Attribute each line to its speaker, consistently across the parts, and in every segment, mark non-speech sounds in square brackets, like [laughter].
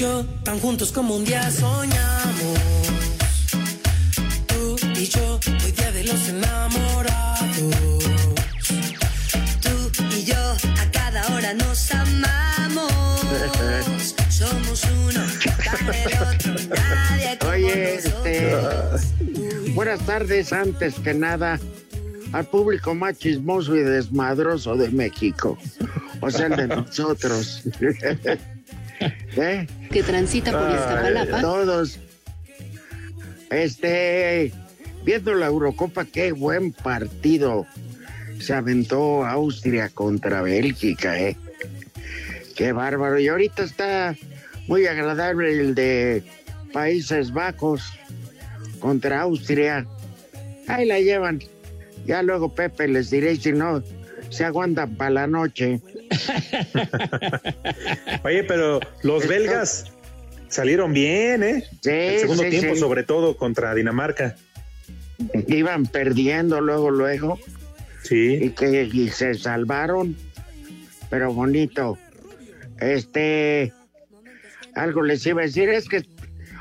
Speaker 1: Yo tan juntos como un día soñamos. Tú y yo, hoy día de los enamorados. Tú y yo, a cada hora nos amamos. [laughs] Somos uno para el otro, nadie como
Speaker 2: Oye, este, buenas tardes antes que nada al público más chismoso y desmadroso de México, o sea, el de [laughs] nosotros. [laughs] ¿Eh?
Speaker 3: que transita por Iztapalapa.
Speaker 2: Todos. Este, viendo la Eurocopa, qué buen partido se aventó Austria contra Bélgica, ¿eh? Qué bárbaro. Y ahorita está muy agradable el de Países Bajos contra Austria. Ahí la llevan. Ya luego Pepe les diré si no se aguantan para la noche. [laughs]
Speaker 4: Oye, pero los belgas salieron bien, ¿eh?
Speaker 2: Sí,
Speaker 4: El segundo
Speaker 2: sí,
Speaker 4: tiempo,
Speaker 2: sí.
Speaker 4: sobre todo contra Dinamarca.
Speaker 2: Iban perdiendo luego, luego.
Speaker 4: Sí.
Speaker 2: y que y se salvaron, pero bonito. Este, algo les iba a decir, es que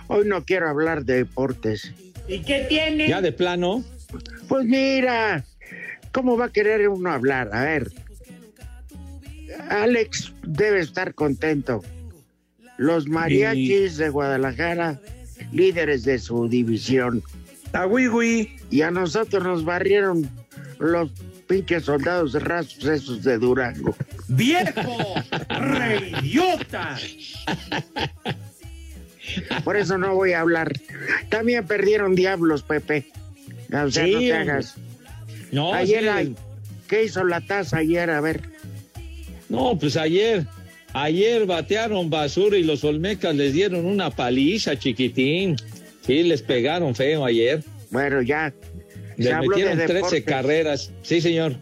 Speaker 2: hoy no quiero hablar de deportes.
Speaker 5: ¿Y qué tiene? Ya de plano.
Speaker 2: Pues mira, ¿cómo va a querer uno hablar? A ver, Alex debe estar contento. Los mariachis de Guadalajara, líderes de su división. Y a nosotros nos barrieron los pinches soldados rasos esos de Durango.
Speaker 5: ¡Viejo! ¡Reidiota!
Speaker 2: Por eso no voy a hablar. También perdieron diablos, Pepe. O sea,
Speaker 5: Sí,
Speaker 2: no te hagas.
Speaker 5: No,
Speaker 2: ayer,
Speaker 5: sí,
Speaker 2: ¿qué hizo la taza ayer? A ver.
Speaker 5: No, pues ayer, ayer batearon basura y los Olmecas les dieron una paliza, chiquitín. Sí, les pegaron feo ayer.
Speaker 2: Bueno, ya. Se
Speaker 5: Les
Speaker 2: habló de
Speaker 5: metieron 13
Speaker 2: deportes.
Speaker 5: carreras. Sí, señor.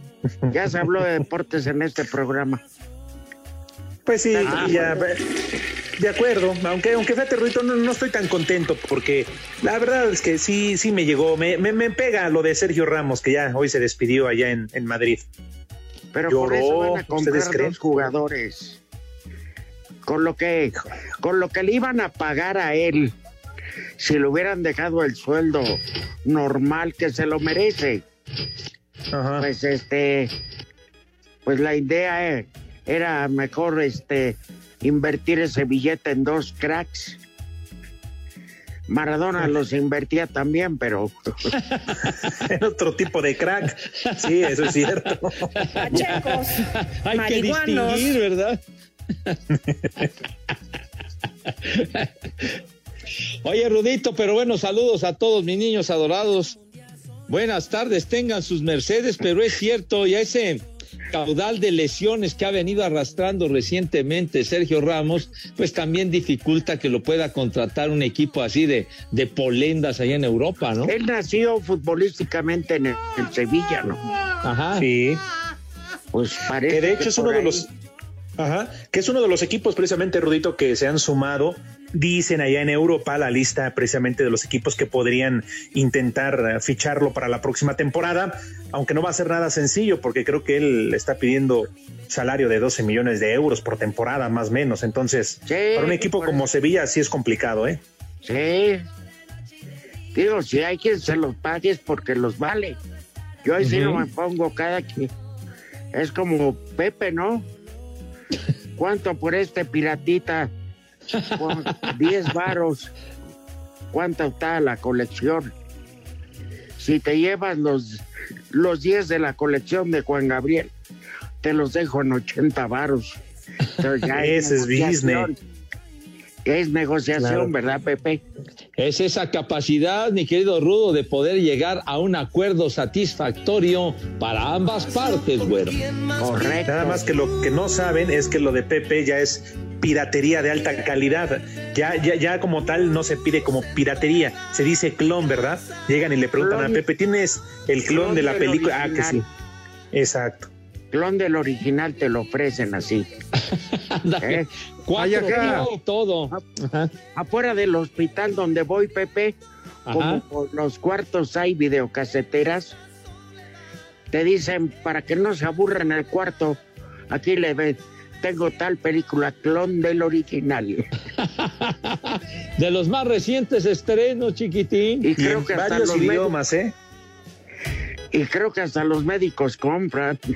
Speaker 2: Ya se habló de deportes en este programa.
Speaker 4: Pues sí,
Speaker 2: Ah,
Speaker 4: ya, de acuerdo. Aunque, aunque fíjate, Ruito, no, no estoy tan contento porque la verdad es que sí, sí me llegó. Me, me, me pega lo de Sergio Ramos, que ya hoy se despidió allá en, en Madrid.
Speaker 2: Pero
Speaker 4: Lloró,
Speaker 2: por eso van a
Speaker 4: ¿ustedes
Speaker 2: comprar dos jugadores. Con lo que, con lo que le iban a pagar a él, si le hubieran dejado el sueldo normal que se lo merece.
Speaker 4: Ajá.
Speaker 2: Pues este, pues la idea eh, era mejor este invertir ese billete en dos cracks. Maradona [laughs] los invertía también, pero
Speaker 4: En otro tipo de crack. Sí, eso es cierto.
Speaker 6: Pachecos,
Speaker 5: Hay que distinguir, ¿verdad? Oye, Rudito, pero bueno, saludos a todos mis niños adorados. Buenas tardes, tengan sus mercedes, pero es cierto, y a ese caudal de lesiones que ha venido arrastrando recientemente Sergio Ramos, pues también dificulta que lo pueda contratar un equipo así de, de polendas allá en Europa, ¿no?
Speaker 2: Él nació futbolísticamente en, el, en Sevilla, ¿no?
Speaker 5: Ajá.
Speaker 4: Sí.
Speaker 2: Pues parece
Speaker 4: Que de hecho es uno de los. Ajá. Que es uno de los equipos, precisamente, Rudito, que se han sumado. Dicen allá en Europa la lista precisamente de los equipos que podrían intentar eh, ficharlo para la próxima temporada, aunque no va a ser nada sencillo porque creo que él está pidiendo salario de 12 millones de euros por temporada, más o menos. Entonces,
Speaker 2: Sí,
Speaker 4: para un equipo como Sevilla sí es complicado, ¿eh?
Speaker 2: Sí. Digo, si hay quien se los pague es porque los vale. Yo ahí sí no me pongo cada que es como Pepe, ¿no? ¿Cuánto por este piratita? Con 10 varos. ¿Cuánto está la colección? Si te llevas los, los 10 de la colección de Juan Gabriel, te los dejo en 80 varos.
Speaker 4: Ese es business.
Speaker 2: Es negociación,
Speaker 4: Claro.
Speaker 2: ¿verdad, Pepe?
Speaker 5: Es esa capacidad, mi querido Rudo, de poder llegar a un acuerdo satisfactorio para ambas partes, güero.
Speaker 2: Correcto.
Speaker 4: Nada más que lo que no saben es que lo de Pepe ya es piratería de alta calidad. Ya, ya, ya como tal no se pide como piratería, se dice clon, ¿verdad? Llegan y le preguntan
Speaker 2: Clon.
Speaker 4: a Pepe, ¿tienes el clon,
Speaker 2: Clon
Speaker 4: de la película? Ah, que sí. Exacto.
Speaker 2: Clon del original te lo ofrecen así. [laughs] ¿eh?
Speaker 5: Cuatro
Speaker 6: acá.
Speaker 5: y todo. Ajá.
Speaker 2: Afuera del hospital donde voy, Pepe, como por los cuartos hay videocaseteras, te dicen para que no se aburran el cuarto, aquí le ven, tengo tal película, clon del original. [laughs]
Speaker 5: De los más recientes estrenos, chiquitín.
Speaker 2: Y
Speaker 4: Y
Speaker 2: creo
Speaker 4: en
Speaker 2: que hasta
Speaker 4: varios idiomas, ¿eh?
Speaker 2: Y creo que hasta los médicos compran. [laughs]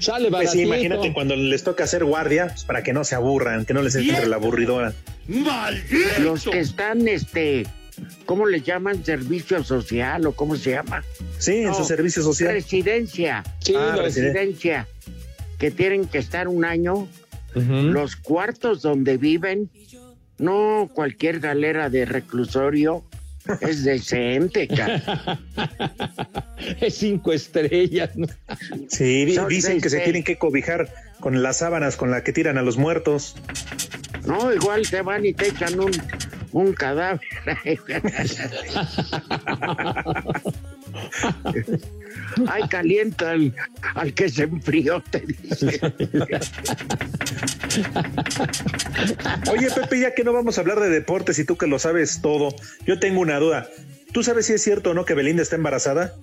Speaker 5: Sale
Speaker 4: Pues sí, imagínate cuando les toca hacer guardia, pues, para que no se aburran, que no les entre la aburridora.
Speaker 2: Los que están, este, ¿cómo le llaman? Servicio social o cómo se llama?
Speaker 4: Sí, en
Speaker 2: No,
Speaker 4: su servicio social.
Speaker 2: Residencia.
Speaker 5: Sí,
Speaker 4: Ah,
Speaker 5: los-
Speaker 4: residen-
Speaker 2: Residencia. Que tienen que estar un año. Los cuartos donde viven, no cualquier galera de reclusorio. Es decente, cara.
Speaker 5: Es cinco estrellas. ¿no?
Speaker 4: Sí,
Speaker 2: Son
Speaker 4: dicen que se tienen que cobijar con las sábanas con las que tiran a los muertos.
Speaker 2: No, igual te van y te echan un, un cadáver. [laughs] Ay, calienta al, al que se enfrió, te dice.
Speaker 4: Oye, Pepe, ya que no vamos a hablar de deportes y tú que lo sabes todo, yo tengo una duda. ¿Tú sabes si es cierto o no que Belinda está embarazada?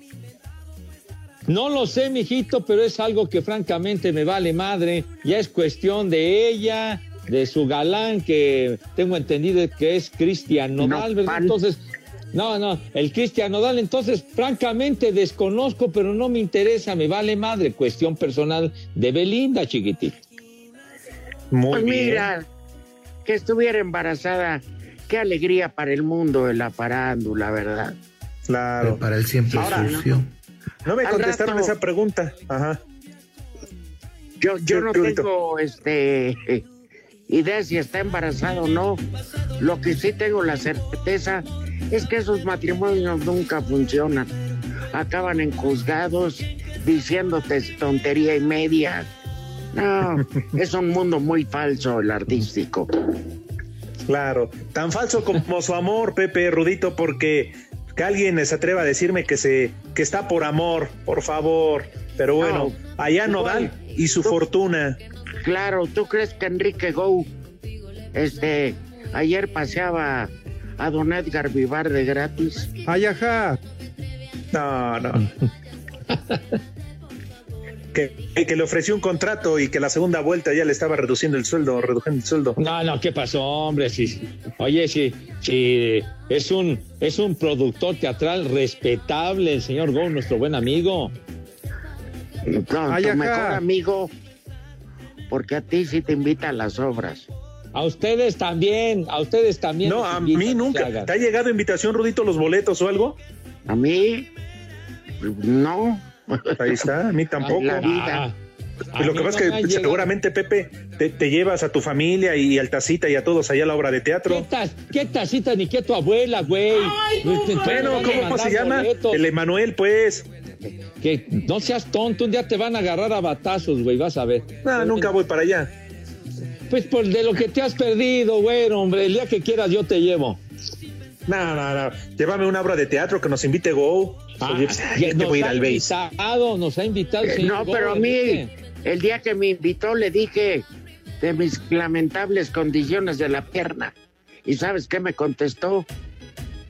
Speaker 5: No lo sé, mijito, pero es algo que francamente me vale madre. Ya es cuestión de ella, de su galán, que tengo entendido que es Cristian Nodal. Entonces, no, no, el Cristian Nodal, entonces, francamente desconozco, pero no me interesa, me vale madre. Cuestión personal de Belinda, chiquitito.
Speaker 4: Muy
Speaker 2: Pues
Speaker 4: bien.
Speaker 2: mira, que estuviera embarazada, qué alegría para el mundo de la farándula, ¿verdad?
Speaker 4: Claro.
Speaker 6: Para él siempre
Speaker 2: Ahora,
Speaker 6: sucio.
Speaker 4: No me
Speaker 2: Al
Speaker 4: contestaron
Speaker 2: rato-
Speaker 4: esa pregunta. Ajá.
Speaker 2: Yo, yo
Speaker 4: Sí,
Speaker 2: no tengo este idea si está embarazada o no. Lo que sí tengo la certeza es que esos matrimonios nunca funcionan. Acaban en juzgados diciéndote tontería y media. No, [laughs] es un mundo muy falso el artístico.
Speaker 4: Claro, tan falso como su amor, Pepe Rudito, porque que alguien se atreva a decirme que se que está por amor, por favor. Pero bueno,
Speaker 2: No,
Speaker 4: allá
Speaker 2: igual,
Speaker 4: Nodal y su
Speaker 2: tú-
Speaker 4: fortuna.
Speaker 2: Claro, ¿tú crees que Enrique Gou, este, ayer paseaba a don Edgar Vivar de gratis?
Speaker 6: Ay, ajá.
Speaker 4: No, no. que, que le ofreció un contrato y que la segunda vuelta ya le estaba reduciendo el sueldo, reduciendo el sueldo.
Speaker 5: No, no, ¿qué pasó, hombre? Sí, oye, sí, sí, es un, es un productor teatral respetable, el señor Go, nuestro buen amigo.
Speaker 2: No, tu mejor amigo, porque a ti sí te invita a las obras.
Speaker 5: A ustedes también, a ustedes también.
Speaker 4: No, a
Speaker 5: invitan
Speaker 4: mí nunca. ¿Te ha llegado invitación, Rudito, los boletos o algo?
Speaker 2: A mí, no.
Speaker 4: Ahí está, a mí [laughs] tampoco.
Speaker 2: La vida.
Speaker 5: Ah,
Speaker 4: Y lo que pasa
Speaker 5: no
Speaker 4: es que
Speaker 5: llegado.
Speaker 4: seguramente, Pepe, te, te llevas a tu familia y al tacita y a todos allá a la obra de
Speaker 5: ¿Qué,
Speaker 4: teatro.
Speaker 5: tas- qué tacita ni qué tu abuela, güey?
Speaker 4: Bueno, ¿cómo, cómo se llama? El Emanuel, pues.
Speaker 5: Que no seas tonto, un día te van a agarrar a batazos, güey, vas a ver.
Speaker 4: No, nunca voy para allá.
Speaker 5: Pues por de lo que te has perdido, güey, hombre, el día que quieras yo te llevo.
Speaker 4: No, no, no. Llévame una obra de teatro que nos invite Go.
Speaker 5: Ah,
Speaker 4: Oye, pues, ay,
Speaker 5: ya
Speaker 4: te
Speaker 5: nos
Speaker 4: voy a ir al base.
Speaker 5: invitado, nos ha invitado.
Speaker 2: Eh, No, pero a mí, el día que me invitó, le dije de mis lamentables condiciones de la pierna. ¿Y sabes qué me contestó?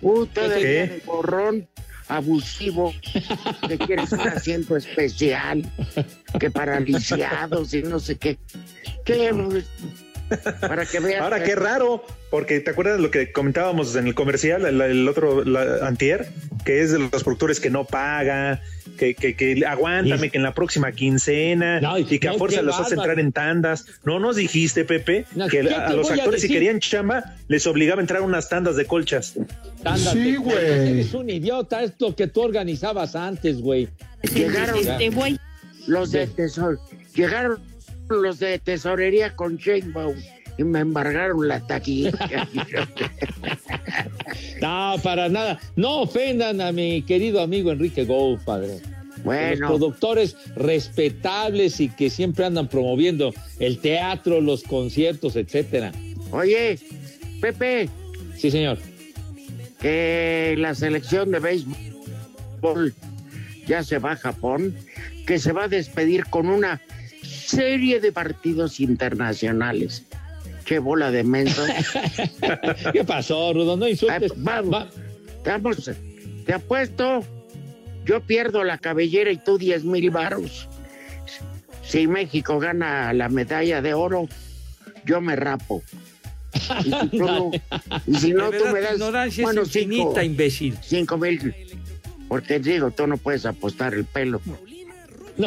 Speaker 2: Uh, todavía
Speaker 4: ¿Qué?
Speaker 2: de gorrón abusivo, que quieres un asiento especial, que paraliciados y no sé qué. ¿Qué? Para que veas.
Speaker 4: Ahora, qué raro, porque te acuerdas de lo que comentábamos en el comercial, el, el otro la, antier, que es de los productores que no paga, que, que, que aguántame,
Speaker 5: Y-
Speaker 4: que en la próxima quincena,
Speaker 5: No,
Speaker 4: y que a fuerza los hace entrar en tandas. No nos dijiste, Pepe,
Speaker 5: No,
Speaker 4: que
Speaker 5: ¿qué
Speaker 4: a, los
Speaker 5: a
Speaker 4: actores si querían chamba, les obligaba a entrar a unas tandas de colchas.
Speaker 5: Ándate,
Speaker 6: Sí, güey.
Speaker 5: Eres un idiota, es lo que tú organizabas antes, güey.
Speaker 2: Llegaron
Speaker 3: Este güey.
Speaker 2: los de tesor, llegaron los de tesorería con Sheinbaum y me embargaron la taquilla. [laughs]
Speaker 5: No, para nada. No ofendan a mi querido amigo Enrique Go, padre.
Speaker 2: bueno,
Speaker 5: Los productores respetables y que siempre andan promoviendo el teatro, los conciertos, etcétera.
Speaker 2: oye, Pepe,
Speaker 5: Sí, señor.
Speaker 2: que la selección de béisbol ya se va a Japón, que se va a despedir con una serie de partidos internacionales. Qué bola de mensos. [laughs]
Speaker 5: ¿Qué pasó, Rudo? No insultes.
Speaker 2: Ay, vamos.
Speaker 5: Va-
Speaker 2: Vamos, te apuesto, yo pierdo la cabellera y tú 10 mil varos. Si México gana la medalla de oro, yo me rapo. Y si, tú no, [laughs] y si no, tú me das bueno,
Speaker 7: es infinita,
Speaker 2: cinco,
Speaker 7: imbécil.
Speaker 2: cinco mil. Porque digo, tú no puedes apostar el pelo.
Speaker 5: No,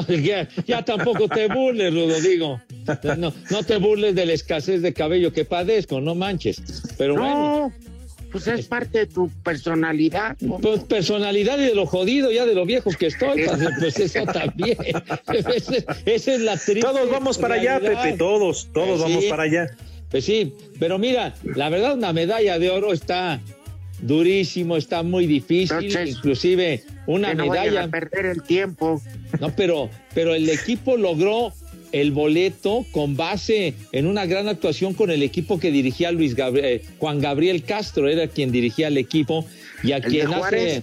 Speaker 5: ya, ya tampoco te burles, Rudo, digo. No, no te burles de la escasez de cabello que padezco, no manches. Pero bueno,
Speaker 2: No, pues es parte de tu personalidad. ¿no?
Speaker 5: pues personalidad y de lo jodido, ya de lo viejo que estoy, [laughs] padre, pues eso también. [laughs] Esa, es la triste
Speaker 4: Todos vamos para allá. Pepe, todos, todos
Speaker 5: Sí.
Speaker 4: vamos para allá.
Speaker 5: Pues sí, pero mira, la verdad una medalla de oro está durísimo, está muy difícil,
Speaker 2: Entonces,
Speaker 5: inclusive una
Speaker 2: que no
Speaker 5: medalla
Speaker 2: a perder el tiempo.
Speaker 5: No, pero, pero el equipo logró el boleto con base en una gran actuación con el equipo que dirigía Luis Gabri- eh, Juan Gabriel Castro, era quien dirigía el equipo y a
Speaker 2: ¿El de
Speaker 5: quien hace?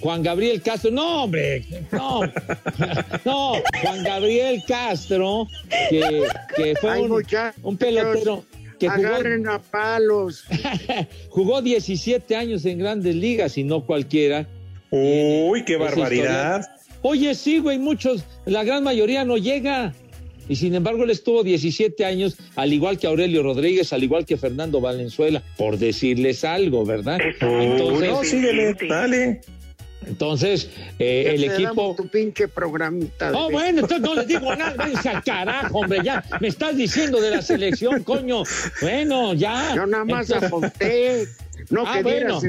Speaker 5: Juan Gabriel Castro, no hombre, no, [laughs] no, Juan Gabriel Castro, que, que fue
Speaker 2: Ay,
Speaker 5: un, un pelotero que jugó,
Speaker 2: Agarren a palos. [laughs]
Speaker 5: jugó 17 años en grandes ligas y no cualquiera.
Speaker 4: Uy, qué barbaridad.
Speaker 5: Oye, sí, güey, muchos, la gran mayoría no llega. Y sin embargo, él estuvo 17 años, al igual que Aurelio Rodríguez, al igual que Fernando Valenzuela, por decirles algo, ¿verdad? Entonces,
Speaker 4: no, síguele, dale.
Speaker 5: Entonces eh, el equipo.
Speaker 2: tu pinche programita. de
Speaker 5: Oh, bueno, entonces no les digo nada, váyanse al carajo, hombre, ya me estás diciendo de la selección, coño. Bueno, ya.
Speaker 2: Yo nada más
Speaker 5: Entonces-
Speaker 2: aposté. No
Speaker 5: Ah,
Speaker 2: que
Speaker 5: bueno.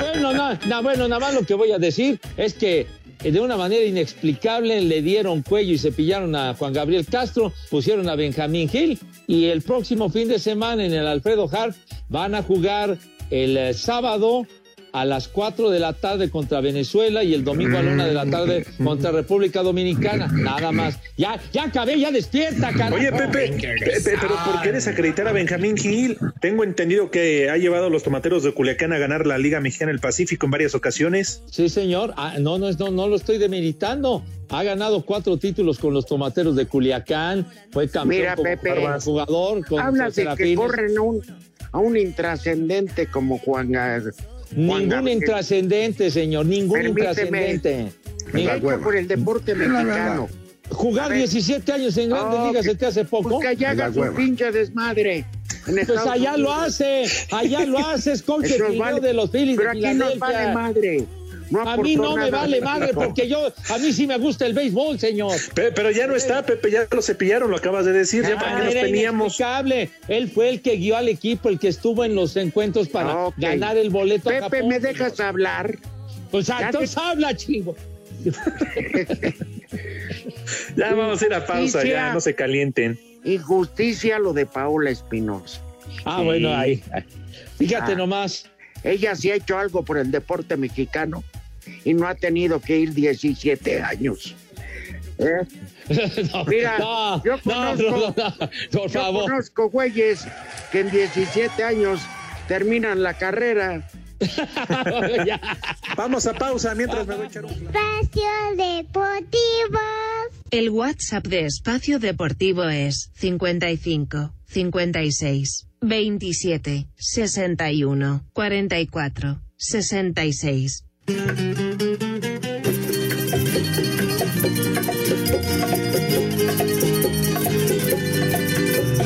Speaker 5: Bueno, na- na- bueno, nada más lo que voy a decir es que eh, de una manera inexplicable le dieron cuello y cepillaron a Juan Gabriel Castro, pusieron a Benjamín Gil y el próximo fin de semana en el Alfredo Hart van a jugar el eh, sábado a las 4 de la tarde contra Venezuela y el domingo a la 1 de la tarde contra República Dominicana. Nada más. Ya, ya acabé, ya despierta, carajo.
Speaker 4: Oye, Pepe, Pepe, pero ¿por qué desacreditar a Benjamín Gil? Tengo entendido que ha llevado a los tomateros de Culiacán a ganar la Liga Mexicana del Pacífico en varias ocasiones.
Speaker 5: Sí, señor. Ah, no, no, no, no lo estoy demeritando. Ha ganado cuatro títulos con los tomateros de Culiacán. Fue campeón
Speaker 2: Mira,
Speaker 5: como
Speaker 2: Pepe,
Speaker 5: jugador con
Speaker 2: Hablas de que corren a un, a un intrascendente como Juan, Juan
Speaker 5: Ningún
Speaker 2: Gabriel.
Speaker 5: intrascendente, señor. Ningún
Speaker 2: Permíteme.
Speaker 5: intrascendente.
Speaker 2: ¿Qué ha hecho por el deporte mexicano?
Speaker 5: Jugar
Speaker 2: A ver.
Speaker 5: 17 años en Grandes
Speaker 2: No,
Speaker 5: Ligas se te hace poco.
Speaker 2: Pues que allá haga su pinche desmadre.
Speaker 5: Pues allá lo
Speaker 2: Unidos.
Speaker 5: hace, allá lo hace, es [laughs] coach
Speaker 2: vale.
Speaker 5: de los Phillies
Speaker 2: Pero
Speaker 5: de
Speaker 2: aquí nos vale madre. No
Speaker 5: a mí no me vale madre porque yo, a mí sí me gusta el béisbol, señor.
Speaker 4: Pe- Pero ya no está, Pepe, ya lo cepillaron, lo acabas de decir, ya para
Speaker 5: Ah,
Speaker 4: qué nos
Speaker 5: era
Speaker 4: teníamos.
Speaker 5: Él fue el que guió al equipo, el que estuvo en los encuentros para
Speaker 2: Ok.
Speaker 5: ganar el boleto a
Speaker 2: Pepe,
Speaker 5: Japón.
Speaker 2: ¿me dejas hablar?
Speaker 5: Pues
Speaker 2: Ya
Speaker 5: entonces habla, chingo. [laughs]
Speaker 4: Ya vamos a ir a pausa,
Speaker 2: Justicia.
Speaker 4: ya no se calienten.
Speaker 2: Injusticia lo de Paola Espinosa.
Speaker 5: Ah,
Speaker 2: Sí.
Speaker 5: bueno, ahí. Fíjate
Speaker 2: Ah.
Speaker 5: nomás.
Speaker 2: Ella sí ha hecho algo por el deporte mexicano y no ha tenido que ir 17 años. ¿Eh? [laughs]
Speaker 5: No,
Speaker 2: Mira,
Speaker 5: no,
Speaker 2: yo
Speaker 5: no,
Speaker 2: conozco,
Speaker 5: no, no, por
Speaker 2: yo
Speaker 5: favor.
Speaker 2: conozco güeyes que en 17 años terminan la carrera. [laughs]
Speaker 4: Vamos a pausa mientras me voy a echar un...
Speaker 6: Espacio Deportivo.
Speaker 7: El WhatsApp de Espacio Deportivo es 55 56 27 61 44 66.
Speaker 8: Y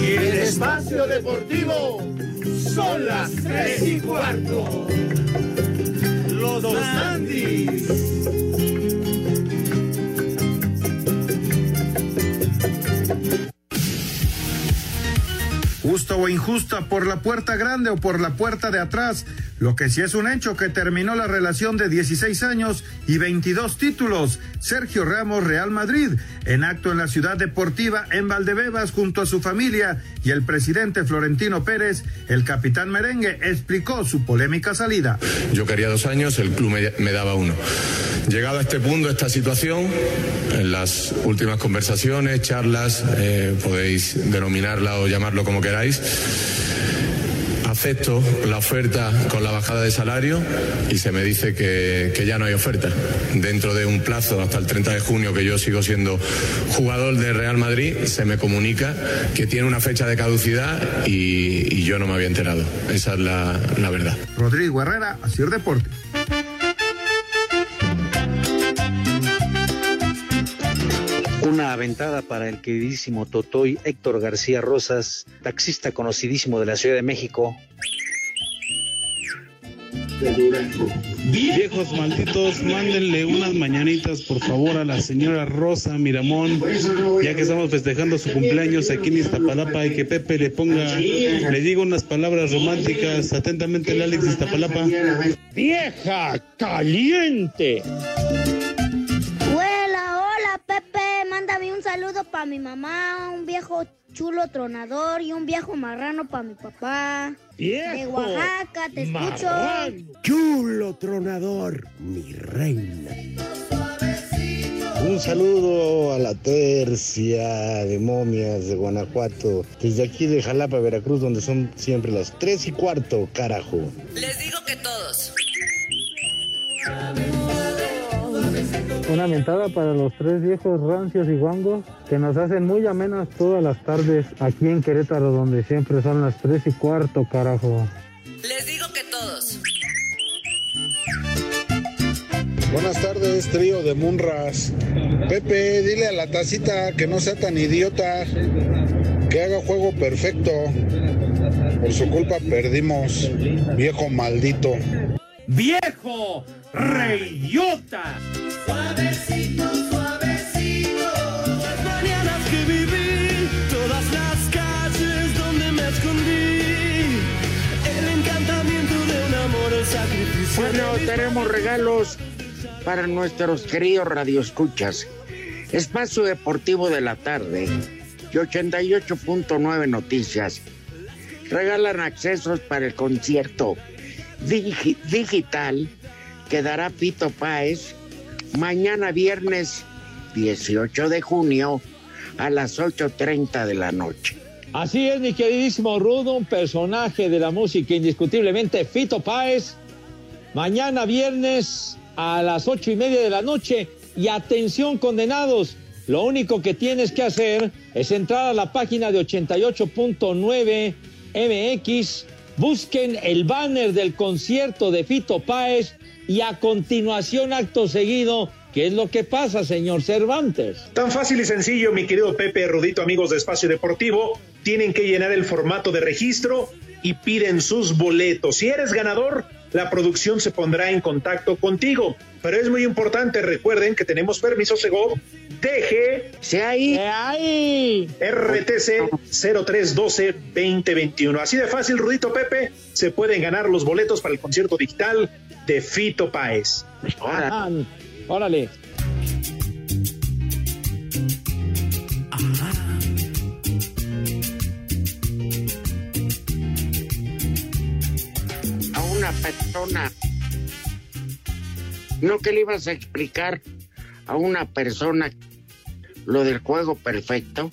Speaker 8: el espacio deportivo son las tres y cuarto. Los dos Andis.
Speaker 9: Justo o injusta, por la puerta grande o por la puerta de atrás. Lo que sí es un hecho que terminó la relación de 16 años y 22 títulos. Sergio Ramos, Real Madrid, en acto en la ciudad deportiva en Valdebebas junto a su familia y el presidente Florentino Pérez, el capitán merengue, explicó su polémica salida.
Speaker 10: Yo quería dos años, el club me, daba uno. Llegado a este punto, esta situación, en las últimas conversaciones, charlas, eh, podéis denominarla o llamarlo como queráis, acepto la oferta con la bajada de salario y se me dice que, que, ya no hay oferta. Dentro de un plazo hasta el 30 de junio que yo sigo siendo jugador de Real Madrid, se me comunica que tiene una fecha de caducidad y, yo no me había enterado. Esa es la, la verdad.
Speaker 9: Rodrigo Herrera, Asir Deporte.
Speaker 11: Una aventada para el queridísimo Totoy Héctor García Rosas, taxista conocidísimo de la Ciudad de México.
Speaker 12: Viejos malditos, mándenle unas mañanitas por favor a la señora Rosa Miramón, ya que estamos festejando su cumpleaños aquí en Iztapalapa y que Pepe le ponga, le diga unas palabras románticas. Atentamente el Alex de Iztapalapa.
Speaker 5: Vieja caliente.
Speaker 6: Saludo para mi mamá, un viejo chulo tronador y un viejo marrano para mi papá.
Speaker 8: Viejo
Speaker 6: De Oaxaca, te escucho.
Speaker 13: Chulo tronador, mi reina.
Speaker 14: Un saludo a la tercia de momias de Guanajuato, desde aquí de Jalapa, Veracruz, donde son siempre las tres y cuarto, carajo.
Speaker 15: Les digo que todos.
Speaker 16: Una mentada para los tres viejos rancios y guangos que nos hacen muy amenas todas las tardes aquí en Querétaro, donde siempre son las tres y cuarto, carajo.
Speaker 15: Les digo que todos.
Speaker 14: Buenas tardes, trío de Munras. Pepe, dile a la tacita que no sea tan idiota, que haga juego perfecto. Por su culpa perdimos, viejo maldito.
Speaker 8: ¡Viejo reyota! Suavecito, suavecito. Las mañanas que viví, todas las calles donde me escondí. El encantamiento de un amor, el sacrificio.
Speaker 2: Bueno, tenemos regalos para nuestros queridos radioescuchas. Espacio Deportivo de la Tarde y 88.9 Noticias regalan accesos para el concierto digi digital que dará Pito Páez mañana viernes 18 de junio a las 8.30 de la noche.
Speaker 5: Así es, mi queridísimo Rudo, un personaje de la música indiscutiblemente, Fito Páez. Mañana viernes a las ocho y media de la noche. Y atención, condenados, lo único que tienes que hacer es entrar a la página de 88.9 MX, busquen el banner del concierto de Fito Páez y a continuación, acto seguido, ¿qué es lo que pasa, señor Cervantes?
Speaker 4: Tan fácil y sencillo, mi querido Pepe Rudito, amigos de Espacio Deportivo, tienen que llenar el formato de registro y piden sus boletos. Si eres ganador, la producción se pondrá en contacto contigo. Pero es muy importante, recuerden que tenemos permiso Segov
Speaker 2: Ahí.
Speaker 5: ahí.
Speaker 4: RTC 0312-2021. Así de fácil, Rudito Pepe, se pueden ganar los boletos para el concierto digital de Fito Páez.
Speaker 5: Ah, órale.
Speaker 2: A una persona ¿No que le ibas a explicar a una persona lo del juego perfecto?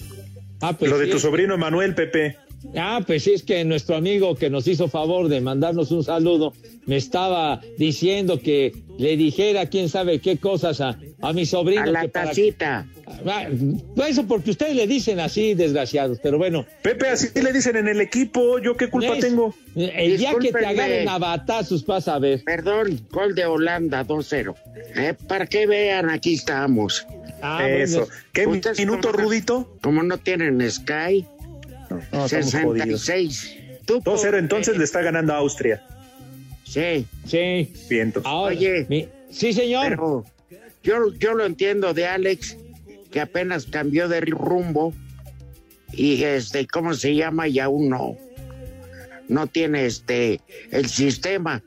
Speaker 5: Ah, pues
Speaker 4: Lo de tu sobrino Manuel, Pepe.
Speaker 5: Ah, pues sí, es que nuestro amigo que nos hizo favor de mandarnos un saludo me estaba diciendo que le dijera quién sabe qué cosas a, a mi sobrino.
Speaker 2: A la
Speaker 5: que para-
Speaker 2: tacita.
Speaker 5: Ah, Eso porque ustedes le dicen así, desgraciados, pero bueno.
Speaker 4: Pepe, así le dicen en el equipo. ¿Yo qué culpa
Speaker 5: Es-
Speaker 4: tengo?
Speaker 5: El día que te agarren a batazos vas a ver.
Speaker 2: Perdón, gol de Holanda 2-0. Eh, para que vean, aquí estamos.
Speaker 5: Ah,
Speaker 4: Eso. ¿Qué
Speaker 2: Ustedes
Speaker 4: minuto,
Speaker 2: como
Speaker 4: Rudito?
Speaker 2: Como no tienen Sky,
Speaker 4: No, estamos jodidos.
Speaker 2: 66. Tú
Speaker 4: 2-0, entonces le está ganando a Austria.
Speaker 2: Sí.
Speaker 5: Sí.
Speaker 4: Viento.
Speaker 5: Ahora,
Speaker 2: Oye.
Speaker 5: mi- sí, señor.
Speaker 2: Pero yo, yo lo entiendo de Alex, que apenas cambió de rumbo y este, ¿cómo se llama? Y aún no, no tiene este el sistema.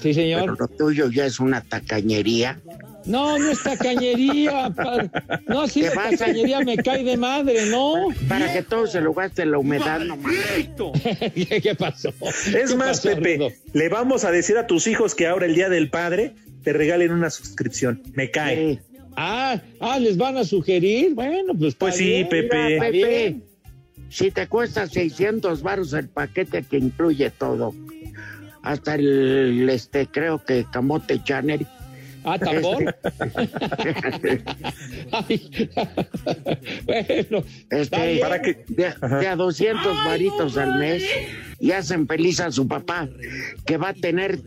Speaker 5: Sí, señor.
Speaker 2: Pero lo tuyo ya es una tacañería.
Speaker 5: No, no es tacañería. pa- No, así
Speaker 2: Te
Speaker 5: de
Speaker 2: vas a-
Speaker 5: tacañería me cae de madre, ¿no?
Speaker 2: Para que todo se lo gaste la humedad nomás.
Speaker 5: ¿Qué, [laughs] qué pasó?
Speaker 4: Es
Speaker 5: ¿Qué
Speaker 4: más,
Speaker 5: pasó,
Speaker 4: Pepe,
Speaker 5: Rudo?
Speaker 4: le vamos a decir a tus hijos que ahora el Día del Padre te regalen una suscripción. Me cae.
Speaker 5: Ah, ah, les van a sugerir. Bueno, pues.
Speaker 4: Pues sí,
Speaker 5: bien,
Speaker 4: Pepe.
Speaker 2: Pepe, si te cuesta 600 varos el paquete que incluye todo, hasta el, este, creo que Camote Channel.
Speaker 5: Ah, ¿tambor? [laughs] Ay, [laughs] bueno,
Speaker 2: Este.
Speaker 4: Para que
Speaker 2: de, de a 200 varitos al mes y hacen feliz a su papá, que va a tener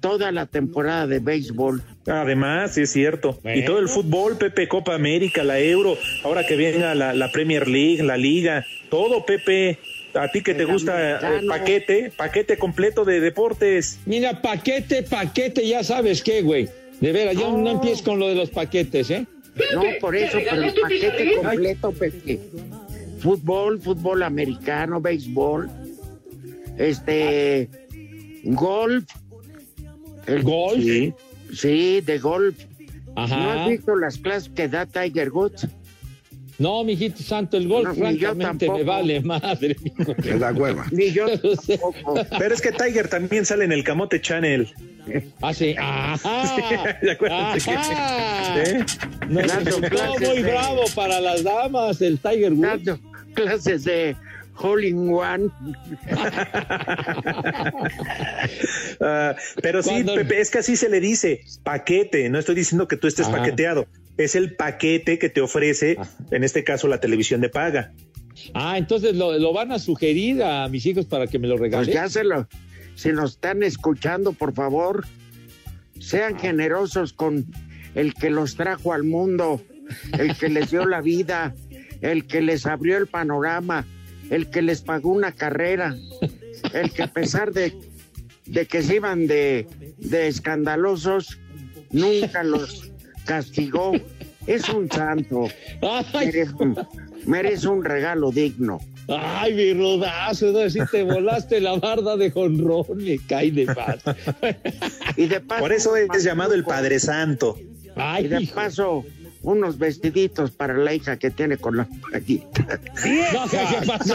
Speaker 2: toda la temporada de béisbol.
Speaker 4: Además, sí es cierto. Y todo el fútbol, Pepe, Copa América, la Euro, ahora que venga la, la Premier League, la Liga, todo, Pepe. A ti que te
Speaker 2: El
Speaker 4: gusta eh, paquete, paquete completo de deportes.
Speaker 5: Mira, paquete, paquete, ya sabes qué, güey. De veras, yo no empieces con lo de los paquetes, ¿eh?
Speaker 2: No, por eso, pero el paquete completo, Pepe. Fútbol, fútbol americano, béisbol, este, golf. El
Speaker 5: ¿Golf?
Speaker 2: Sí, sí, de golf. ¿No has visto las clases que da Tiger Woods?
Speaker 5: No, mijito santo, el golf
Speaker 2: No, ni yo
Speaker 5: francamente me
Speaker 2: tampoco.
Speaker 5: vale madre.
Speaker 14: Es la hueva.
Speaker 2: Ni yo [laughs] tampoco.
Speaker 4: Pero es que Tiger también sale en el Camote Channel.
Speaker 5: Ah, sí. [laughs] Ajá. [laughs]
Speaker 4: ¿De acuerdo?
Speaker 5: Ajá.
Speaker 4: ¿Eh?
Speaker 5: No,
Speaker 2: Dando
Speaker 5: no,
Speaker 2: clases
Speaker 5: muy
Speaker 2: de-
Speaker 5: bravo para las damas, el Tiger Woods.
Speaker 2: Dando clases de hole in one.
Speaker 4: Ah, pero sí,
Speaker 5: Cuando-
Speaker 4: Pepe, es que así se le dice, paquete. No estoy diciendo que tú estés
Speaker 5: Ajá.
Speaker 4: paqueteado. Es el paquete que te ofrece, en este caso, la televisión de paga.
Speaker 5: Ah, entonces lo, lo van a sugerir a mis hijos para que me lo
Speaker 2: Pues
Speaker 5: regalen.
Speaker 2: ya se lo, si nos están escuchando, por favor, sean generosos con el que los trajo al mundo, el que les dio la vida, el que les abrió el panorama, el que les pagó una carrera, el que a pesar de, de que se iban de, de escandalosos, nunca los castigó. Es un santo. Merece un, merece un regalo digno.
Speaker 5: ay, mi rodazo, no, si te volaste la barda de jonrón, me cae de paz.
Speaker 2: Y de paso,
Speaker 4: Por eso es llamado el. Padre Santo.
Speaker 5: Ay,
Speaker 2: Y de
Speaker 5: hijo.
Speaker 2: paso, unos vestiditos para la hija que tiene con la paguita.
Speaker 5: No, ¿qué, qué pasó?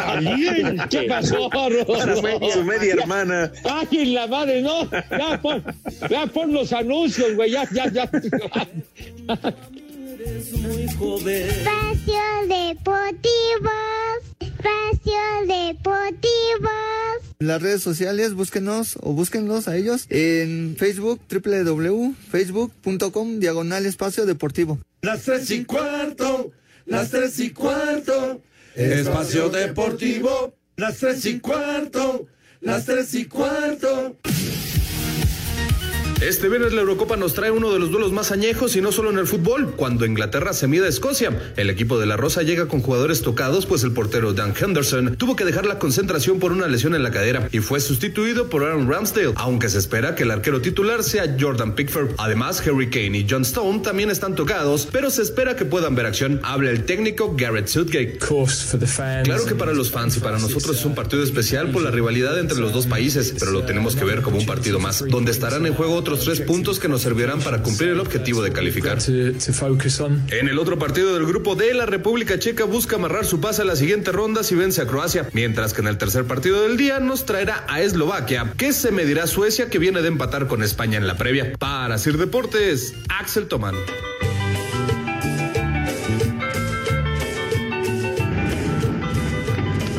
Speaker 5: ¿Qué pasó,
Speaker 4: Para su,
Speaker 5: Rodo?
Speaker 4: su media hermana.
Speaker 5: Ay, la madre, no. Ya pon, ya pon los anuncios, güey. Ya, ya, ya.
Speaker 6: Espacio Deportivo. Espacio Deportivo.
Speaker 17: Las redes sociales, búsquenos o búsquenlos a ellos en Facebook, www.facebook.com, diagonal espacio deportivo.
Speaker 8: Las tres y cuarto, las tres y cuarto, espacio deportivo, las tres y cuarto, las tres y cuarto.
Speaker 18: Este viernes la Eurocopa nos trae uno de los duelos más añejos y no solo en el fútbol. Cuando Inglaterra se mide a Escocia, el equipo de la Rosa llega con jugadores tocados, pues el portero Dan Henderson tuvo que dejar la concentración por una lesión en la cadera y fue sustituido por Aaron Ramsdale, aunque se espera que el arquero titular sea Jordan Pickford. Además, Harry Kane y John Stone también están tocados, pero se espera que puedan ver acción. Habla el técnico Garrett Southgate. Claro que para los fans y para nosotros es un partido especial por la rivalidad entre los dos países, pero lo tenemos que ver como un partido más, donde estarán en juego otros tres puntos que nos servirán para cumplir el objetivo de calificar. En el otro partido del grupo D, la República Checa busca amarrar su pase a la siguiente ronda si vence a Croacia, mientras que en el tercer partido del día nos traerá a Eslovaquia, que se medirá a Suecia que viene de empatar con España en la previa. Para Sir Deportes, Axel Tomán.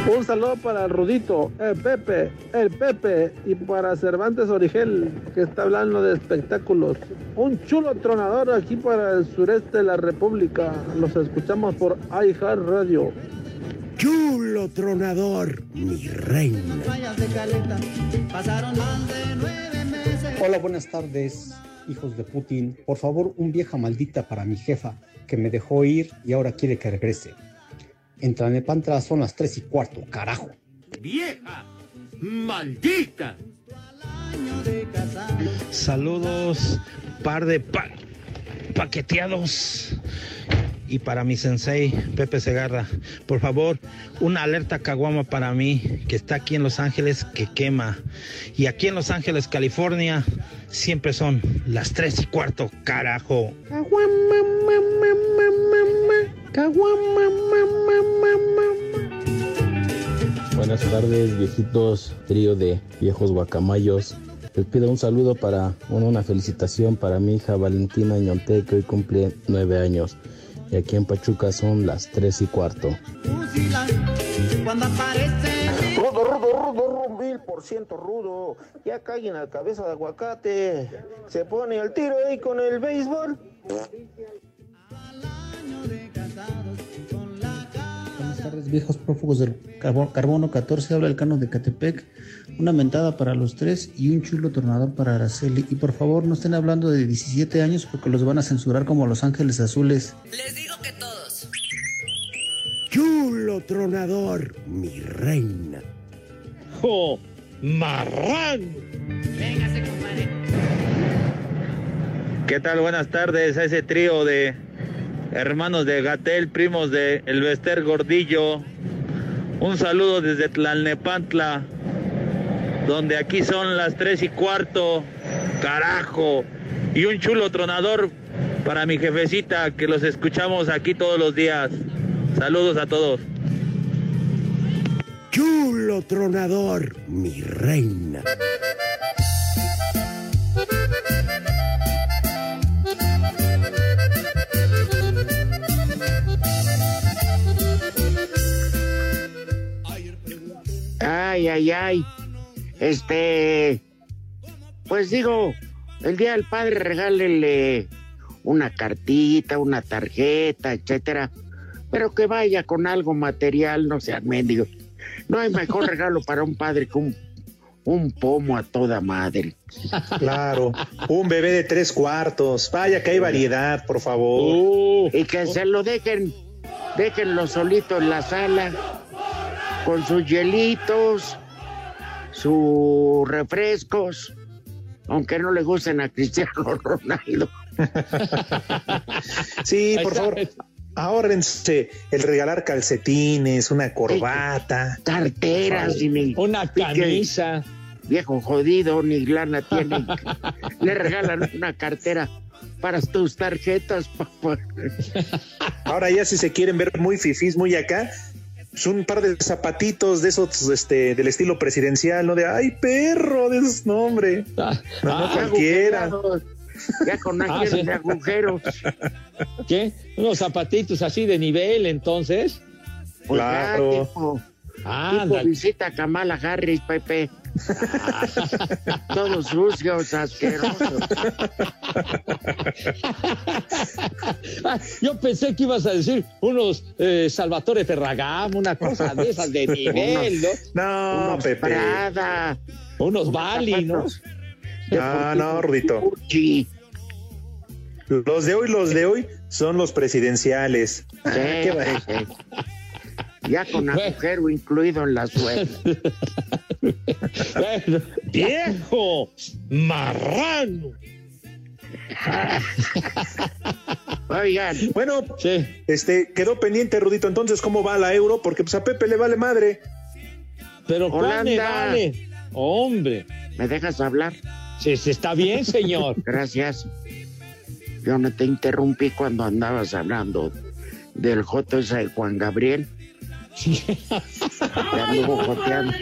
Speaker 19: Un saludo para el Rudito, el Pepe, el Pepe y para Cervantes Origel, que está hablando de espectáculos. Un chulo tronador aquí para el sureste de la República. Los escuchamos por iHeart Radio.
Speaker 2: Chulo tronador, mi reina.
Speaker 20: Hola, buenas tardes, hijos de Putin. Por favor, un vieja maldita para mi jefa, que me dejó ir y ahora quiere que regrese. En Tlalnepantla son las tres y cuarto, carajo.
Speaker 8: ¡Vieja! ¡Maldita!
Speaker 21: Saludos, par de pa- paqueteados. Y para mi sensei, Pepe Segarra, por favor, una alerta caguama para mí, que está aquí en Los Ángeles, que quema. Y aquí en Los Ángeles, California, siempre son las tres y cuarto, carajo.
Speaker 22: Buenas tardes, viejitos, trío de viejos guacamayos. Les pido un saludo para, una felicitación para mi hija Valentina Ñonte, que hoy cumple nueve años. Y aquí en Pachuca son las tres y cuarto.
Speaker 23: Rudo, rudo, rudo, rudo, mil por ciento rudo. Ya caen a cabeza de aguacate. Se pone al tiro ahí con el béisbol.
Speaker 20: Tardes, viejos prófugos del carbo- carbono 14. Habla el cano de Catepec. Una mentada para los tres y un chulo tornador para Araceli. Y por favor, no estén hablando de 17 años porque los van a censurar como Los Ángeles Azules.
Speaker 15: Les digo que todos.
Speaker 2: Chulo tronador, mi reina.
Speaker 5: ¡Jo! ¡Marrán!
Speaker 24: Véngase, compadre.
Speaker 25: ¿Qué tal? Buenas tardes a ese trío de hermanos de Gatel, primos de El Bester Gordillo. Un saludo desde Tlalnepantla, donde aquí son las tres y cuarto. Carajo. Y un chulo tronador para mi jefecita, que los escuchamos aquí todos los días. Saludos a todos.
Speaker 2: Chulo tronador, mi reina. Ay, ay, ay. Este. Pues digo, el día del padre regálele una cartita, una tarjeta, etcétera. Pero que vaya con algo material, no sean mendigos. No hay mejor [laughs] regalo para un padre que un, un pomo a toda madre.
Speaker 4: Claro, un bebé de tres cuartos. Vaya que hay variedad, por favor.
Speaker 2: Y que se lo dejen, déjenlo solito en la sala, con sus hielitos, sus refrescos, aunque no le gusten a Cristiano [laughs] Ronaldo.
Speaker 4: Sí, por favor. Ahórrense el regalar calcetines, una corbata,
Speaker 2: carteras y ni
Speaker 5: una camisa.
Speaker 2: Viejo jodido, ni lana tiene. [laughs] Le regalan una cartera para tus tarjetas, papá.
Speaker 4: Ahora ya si se quieren ver muy fifís, muy acá, es un par de zapatitos de esos este, del estilo presidencial, ¿no? De ay perro, de esos no, hombre. No,
Speaker 5: Ah,
Speaker 4: cualquiera.
Speaker 2: Ya con
Speaker 5: Ah, sí.
Speaker 2: de agujeros.
Speaker 5: ¿Qué? Unos zapatitos así de nivel, entonces.
Speaker 2: Pues ya, tipo, visita a Kamala Harris, Pepe. [laughs] Todos sucios, asquerosos.
Speaker 5: Yo pensé que ibas a decir unos eh, Salvatore Ferragamo, una cosa de esas de nivel, ¿no?
Speaker 4: No,
Speaker 2: Unos
Speaker 4: Pepe.
Speaker 2: Prada.
Speaker 5: Unos Bali, ¿no?
Speaker 4: No, no, Rudito. Los de hoy, los de hoy son los presidenciales. Ah, [laughs] qué va-
Speaker 2: Sí, sí, sí. Ya con agujero incluido en la suela.
Speaker 5: Bueno, viejo marrano.
Speaker 2: Oigan.
Speaker 4: Bueno, este quedó pendiente, Rudito. Entonces, ¿cómo va la euro? Porque pues a Pepe le vale madre.
Speaker 5: Pero ¿cuál me vale? Hombre.
Speaker 2: ¿Me dejas hablar?
Speaker 5: Sí, sí, está bien, señor. [laughs]
Speaker 2: Gracias. Yo no te interrumpí cuando andabas hablando del ese de Juan Gabriel. Joteando.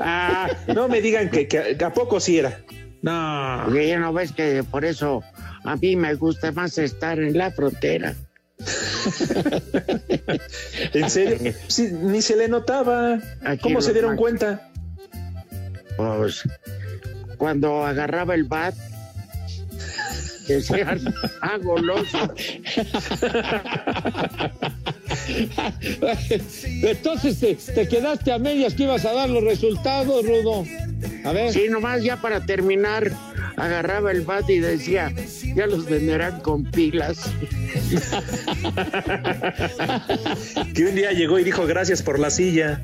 Speaker 4: Ah, no me digan que, que a poco sí era. No.
Speaker 2: Porque ya no ves que por eso a mí me gusta más estar en la frontera. [laughs]
Speaker 4: ¿En serio? Sí, ni se le notaba.
Speaker 2: Aquí
Speaker 4: ¿Cómo se dieron cuenta?
Speaker 2: Pues cuando agarraba el bat, ah, [laughs] goloso. [laughs] [laughs]
Speaker 5: Entonces te, te quedaste a medias que ibas a dar los resultados, Rudo. A ver.
Speaker 2: Sí, nomás ya para terminar, agarraba el bat y decía, ya los venderán con pilas. [laughs]
Speaker 4: Que un día llegó y dijo gracias por la silla.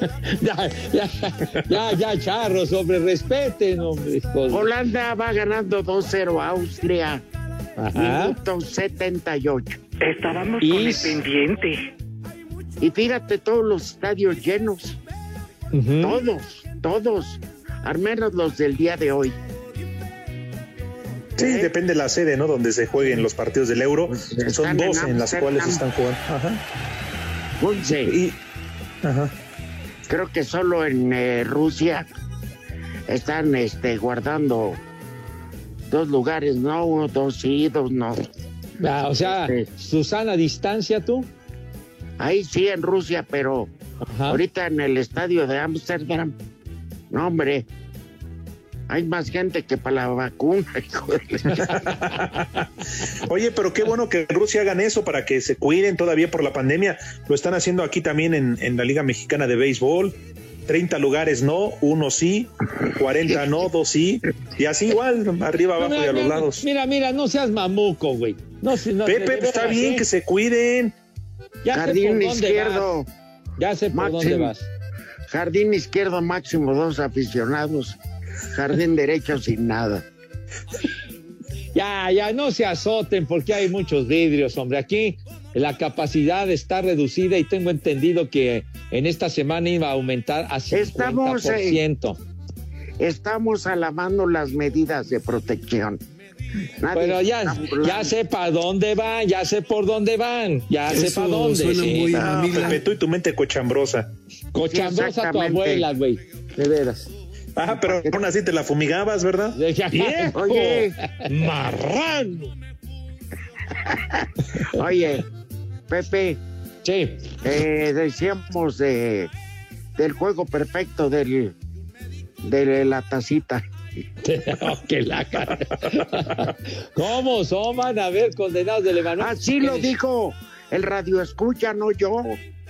Speaker 4: [laughs]
Speaker 5: ya, ya, ya, ya, charros, hombre, respeten, hombre.
Speaker 2: Holanda va ganando 2-0 a Austria.
Speaker 5: Ajá.
Speaker 2: Minuto 78.
Speaker 26: Estábamos
Speaker 5: Y-
Speaker 26: con el pendiente.
Speaker 2: Y fíjate todos los estadios llenos. Todos, todos. Al menos los del día de hoy.
Speaker 4: Sí,
Speaker 2: ¿Eh?
Speaker 4: depende de la sede, ¿no? Donde se jueguen los partidos del Euro. Son
Speaker 2: están en
Speaker 4: 12 en las cuales están jugando. Ajá.
Speaker 2: 11.
Speaker 4: Y, ajá.
Speaker 2: Creo que solo en eh, Rusia están este, guardando dos lugares, no, uno, dos sí, dos no.
Speaker 5: Ah, o sea,
Speaker 2: Este,
Speaker 5: Susana, distancia tú.
Speaker 2: ahí sí en Rusia, pero
Speaker 5: Ajá.
Speaker 2: ahorita en el estadio de Ámsterdam, no hombre, hay más gente que para la vacuna. [laughs] hijo de-
Speaker 4: Oye, pero qué bueno que en Rusia hagan eso para que se cuiden todavía por la pandemia. Lo están haciendo aquí también en, en la Liga Mexicana de Béisbol. 30 lugares no, uno sí, 40 no, dos sí, y así igual, arriba, abajo y a los
Speaker 5: mira,
Speaker 4: lados.
Speaker 5: Mira, mira, no seas mamuco, güey. No, si- no,
Speaker 4: Pepe,
Speaker 5: veras,
Speaker 4: está bien
Speaker 5: ¿eh?
Speaker 4: que se cuiden.
Speaker 5: Ya sé por
Speaker 2: Jardín
Speaker 5: dónde
Speaker 2: izquierdo,
Speaker 5: vas. Ya sé por
Speaker 2: Máximo.
Speaker 5: dónde vas.
Speaker 2: jardín izquierdo máximo dos aficionados, jardín [laughs] derecho sin nada.
Speaker 5: Ya, ya, no se azoten porque hay muchos vidrios, hombre. Aquí la capacidad está reducida y tengo entendido que en esta semana iba a aumentar a 50%.
Speaker 2: Estamos, Estamos alabando las medidas de protección. Nadie
Speaker 5: Pero ya, ya sé para dónde van, ya sé por dónde van, ya sé para dónde. sí.
Speaker 4: Ah, Pepe, tú y tu mente cochambrosa.
Speaker 5: Cochambrosa tu abuela, güey. De veras.
Speaker 4: Ah, pero aún así te la fumigabas, ¿verdad?
Speaker 5: ¡Viejo! [laughs]
Speaker 2: Oye.
Speaker 5: ¡Marrano! [laughs]
Speaker 2: Oye, Pepe.
Speaker 5: Sí.
Speaker 2: Eh, decíamos de, del juego perfecto del, de la tacita. [laughs]
Speaker 5: Oh, que la cara. ¿Cómo son? Van a ver condenados del Emanuel.
Speaker 2: Así lo dijo el radio escucha, no yo.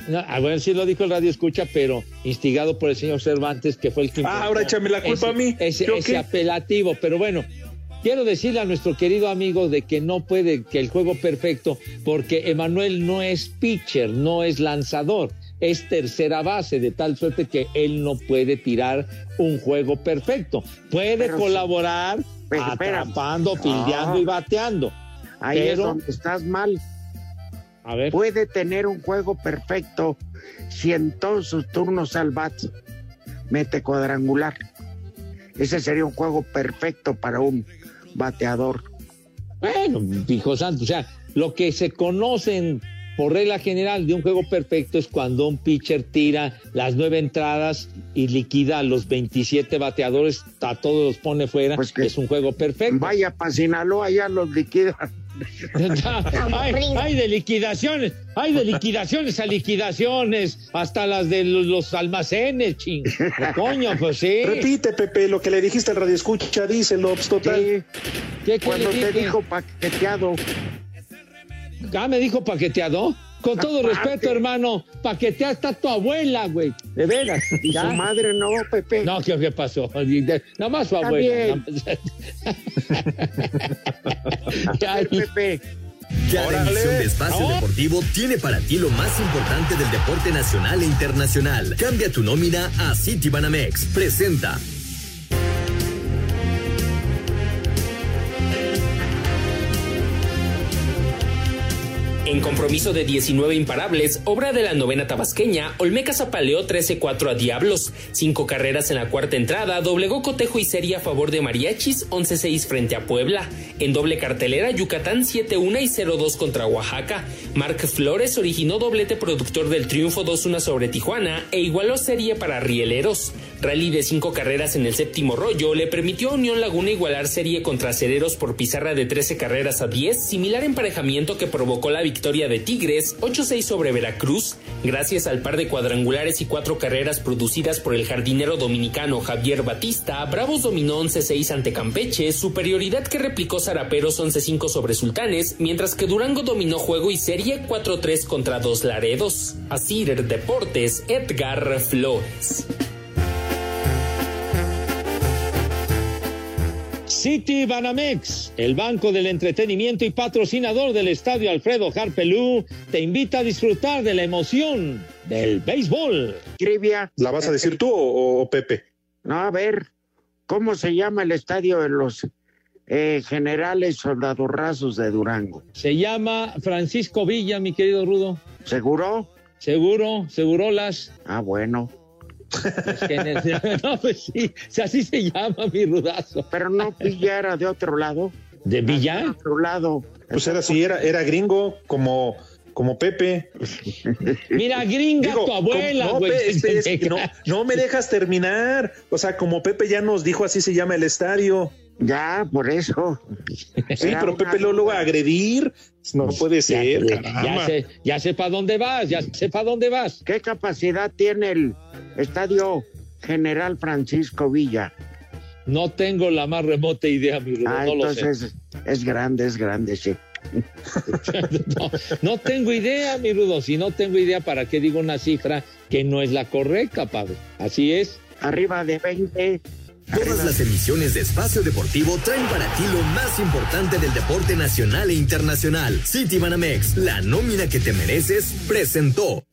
Speaker 5: No, a ver, sí lo dijo el radio escucha, pero instigado por el señor Cervantes, que fue el que.
Speaker 4: Ah, ahora échame la culpa
Speaker 5: ese-
Speaker 4: a mí.
Speaker 5: Ese,
Speaker 4: ¿Yo
Speaker 5: ese
Speaker 4: qué?
Speaker 5: apelativo, pero bueno. Quiero decirle a nuestro querido amigo de que no puede, que el juego perfecto, porque Emanuel no es pitcher, no es lanzador, es tercera base, de tal suerte que él no puede tirar un juego perfecto. Puede
Speaker 2: Pero sí.
Speaker 5: colaborar
Speaker 2: Pero, espera.
Speaker 5: atrapando, fildeando
Speaker 2: No.
Speaker 5: y bateando.
Speaker 2: Ahí es donde estás mal.
Speaker 5: A ver.
Speaker 2: Puede tener un juego perfecto si en todos sus turnos al bat mete cuadrangular. Ese sería un juego perfecto para un bateador.
Speaker 5: Bueno, hijo santo, o sea, lo que se conocen por regla general de un juego perfecto es cuando un pitcher tira las nueve entradas y liquida a los 27 bateadores, a todos los pone fuera, es un juego perfecto.
Speaker 2: Vaya para Sinaloa, ya los liquidan.
Speaker 5: Hay, hay de liquidaciones, hay de liquidaciones a liquidaciones, hasta las de los, los almacenes, ching. Coño, pues sí.
Speaker 4: Repite, Pepe, lo que le dijiste al radio escucha, díselo, pues, total.
Speaker 5: ¿Qué- qué
Speaker 2: Cuando
Speaker 5: le
Speaker 2: te
Speaker 5: dije?
Speaker 2: dijo paqueteado.
Speaker 5: Ah, me dijo paqueteado. Con todo
Speaker 2: Aparte.
Speaker 5: respeto, hermano, paqueteada está tu abuela, güey. De veras.
Speaker 2: Y
Speaker 5: Ya.
Speaker 2: su madre no, Pepe.
Speaker 5: No, ¿qué, qué pasó? [laughs] Nada más su
Speaker 2: Está
Speaker 5: abuela.
Speaker 2: bien.
Speaker 5: Ay, [laughs]
Speaker 2: Pepe.
Speaker 27: Cada emisión de Espacio. Deportivo tiene para ti lo más importante del deporte nacional e internacional. Cambia tu nómina a Citibanamex. Presenta.
Speaker 28: En compromiso de 19 imparables, obra de la novena tabasqueña, Olmeca zapaleó 13-4 a Diablos. Cinco carreras en la cuarta entrada, doblegó cotejo y serie a favor de Mariachis, 11-6 frente a Puebla. En doble cartelera, Yucatán 7-1 y 0-2 contra Oaxaca. Marc Flores originó doblete productor del triunfo 2-1 sobre Tijuana e igualó serie para Rieleros. Rally de cinco carreras en el séptimo rollo le permitió a Unión Laguna igualar serie contra Cereros por pizarra de 13 carreras a 10, similar emparejamiento que provocó la victoria de Tigres 8-6 sobre Veracruz, gracias al par de cuadrangulares y cuatro carreras producidas por el jardinero dominicano Javier Batista, Bravos dominó 11-6 ante Campeche, superioridad que replicó Zaraperos 11-5 sobre Sultanes, mientras que Durango dominó juego y serie 4-3 contra Dos Laredos. Asir Deportes, Edgar Flores.
Speaker 5: City Banamex, el banco del entretenimiento y patrocinador del estadio Alfredo Harpelú, te invita a disfrutar de la emoción del béisbol.
Speaker 2: Trivia.
Speaker 4: ¿La vas a decir tú o, o Pepe?
Speaker 2: No, a ver, ¿cómo se llama el estadio de los eh, generales soldadorrazos de Durango?
Speaker 5: Se llama Francisco Villa, mi querido Rudo.
Speaker 2: ¿Seguro?
Speaker 5: Seguro, segurolas.
Speaker 2: Ah, bueno.
Speaker 5: Que en el- [laughs] no, pues sí, así se llama mi rudazo.
Speaker 2: Pero no Villa era de otro lado.
Speaker 5: ¿De
Speaker 2: De
Speaker 5: Villa?
Speaker 2: otro lado.
Speaker 4: Pues era así, era, era gringo como, como Pepe. [laughs]
Speaker 5: Mira, gringa
Speaker 4: Digo,
Speaker 5: tu abuela,
Speaker 4: como- no,
Speaker 5: güey.
Speaker 4: Pe- es- es que no, [laughs] no me dejas terminar. O sea, como Pepe ya nos dijo, así se llama el estadio.
Speaker 2: Ya, por eso. [laughs]
Speaker 4: Sí,
Speaker 2: Era
Speaker 4: pero Pepe lo lo va a agredir. No puede ser.
Speaker 5: Ya
Speaker 4: caramba.
Speaker 5: sé, ya sé para dónde vas, ya sé para dónde vas.
Speaker 2: ¿Qué capacidad tiene el estadio General Francisco Villa?
Speaker 5: No tengo la más remota idea, mi Rudo,
Speaker 2: Ah,
Speaker 5: no lo sé.
Speaker 2: entonces es grande, es grande, sí. [laughs]
Speaker 5: no, no tengo idea, mi Rudo. Si no tengo idea, ¿para qué digo una cifra que no es la correcta, padre? Así es.
Speaker 2: Arriba de 20.
Speaker 27: Todas las emisiones de Espacio Deportivo traen para ti lo más importante del deporte nacional e internacional. City Banamex, la nómina que te mereces, presentó.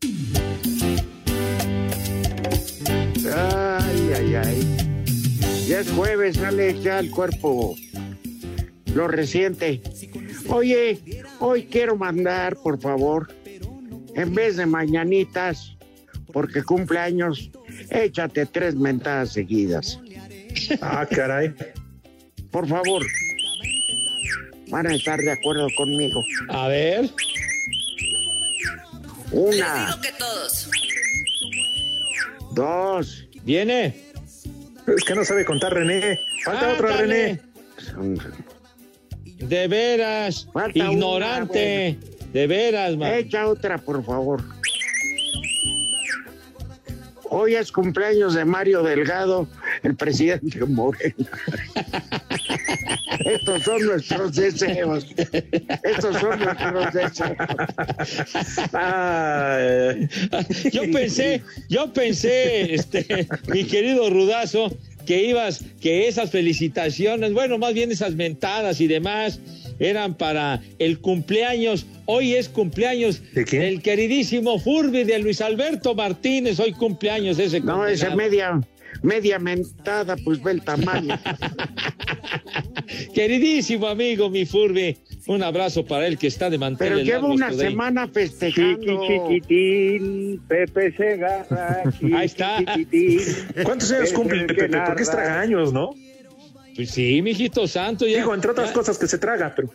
Speaker 2: Ay, ay, ay. Ya es jueves, sale ya el cuerpo lo reciente. Oye, hoy quiero mandar, por favor, en vez de mañanitas, porque cumple años, échate tres mentadas seguidas.
Speaker 4: Ah, caray.
Speaker 2: Por favor. Van a estar de acuerdo conmigo.
Speaker 5: A ver.
Speaker 15: Les
Speaker 2: Una,
Speaker 15: digo que todos.
Speaker 2: dos.
Speaker 5: Viene.
Speaker 4: Es que no sabe contar René. Falta otra
Speaker 5: Ándale.
Speaker 4: René.
Speaker 5: De veras,
Speaker 2: Falta una,
Speaker 5: ignorante. De veras, man.
Speaker 2: Echa otra, por favor. Hoy es cumpleaños de Mario Delgado, el presidente Morena. [laughs] Estos son nuestros deseos. Estos son nuestros deseos.
Speaker 5: Yo pensé, yo pensé, este, mi querido Rudazo, que ibas, que esas felicitaciones, bueno, más bien esas mentadas y demás, eran para el cumpleaños. Hoy es cumpleaños
Speaker 4: ¿De
Speaker 5: del queridísimo Furby de Luis Alberto Martínez. Hoy cumpleaños ese
Speaker 2: No, esa media, media mentada, pues ve el tamaño.
Speaker 5: Queridísimo amigo, mi Furby. Un abrazo para él que está de mantener
Speaker 2: Pero
Speaker 5: largo
Speaker 2: una
Speaker 5: today.
Speaker 2: semana festejando.
Speaker 23: chiquitín, Pepe Segarra. [laughs]
Speaker 5: Ahí está.
Speaker 4: ¿Cuántos años cumple Pepe?
Speaker 23: que
Speaker 4: Porque es tragaños, ¿no?
Speaker 5: Pues sí, mijito santo. Ya,
Speaker 4: Digo, entre otras
Speaker 5: ya-
Speaker 4: cosas que se traga, pero.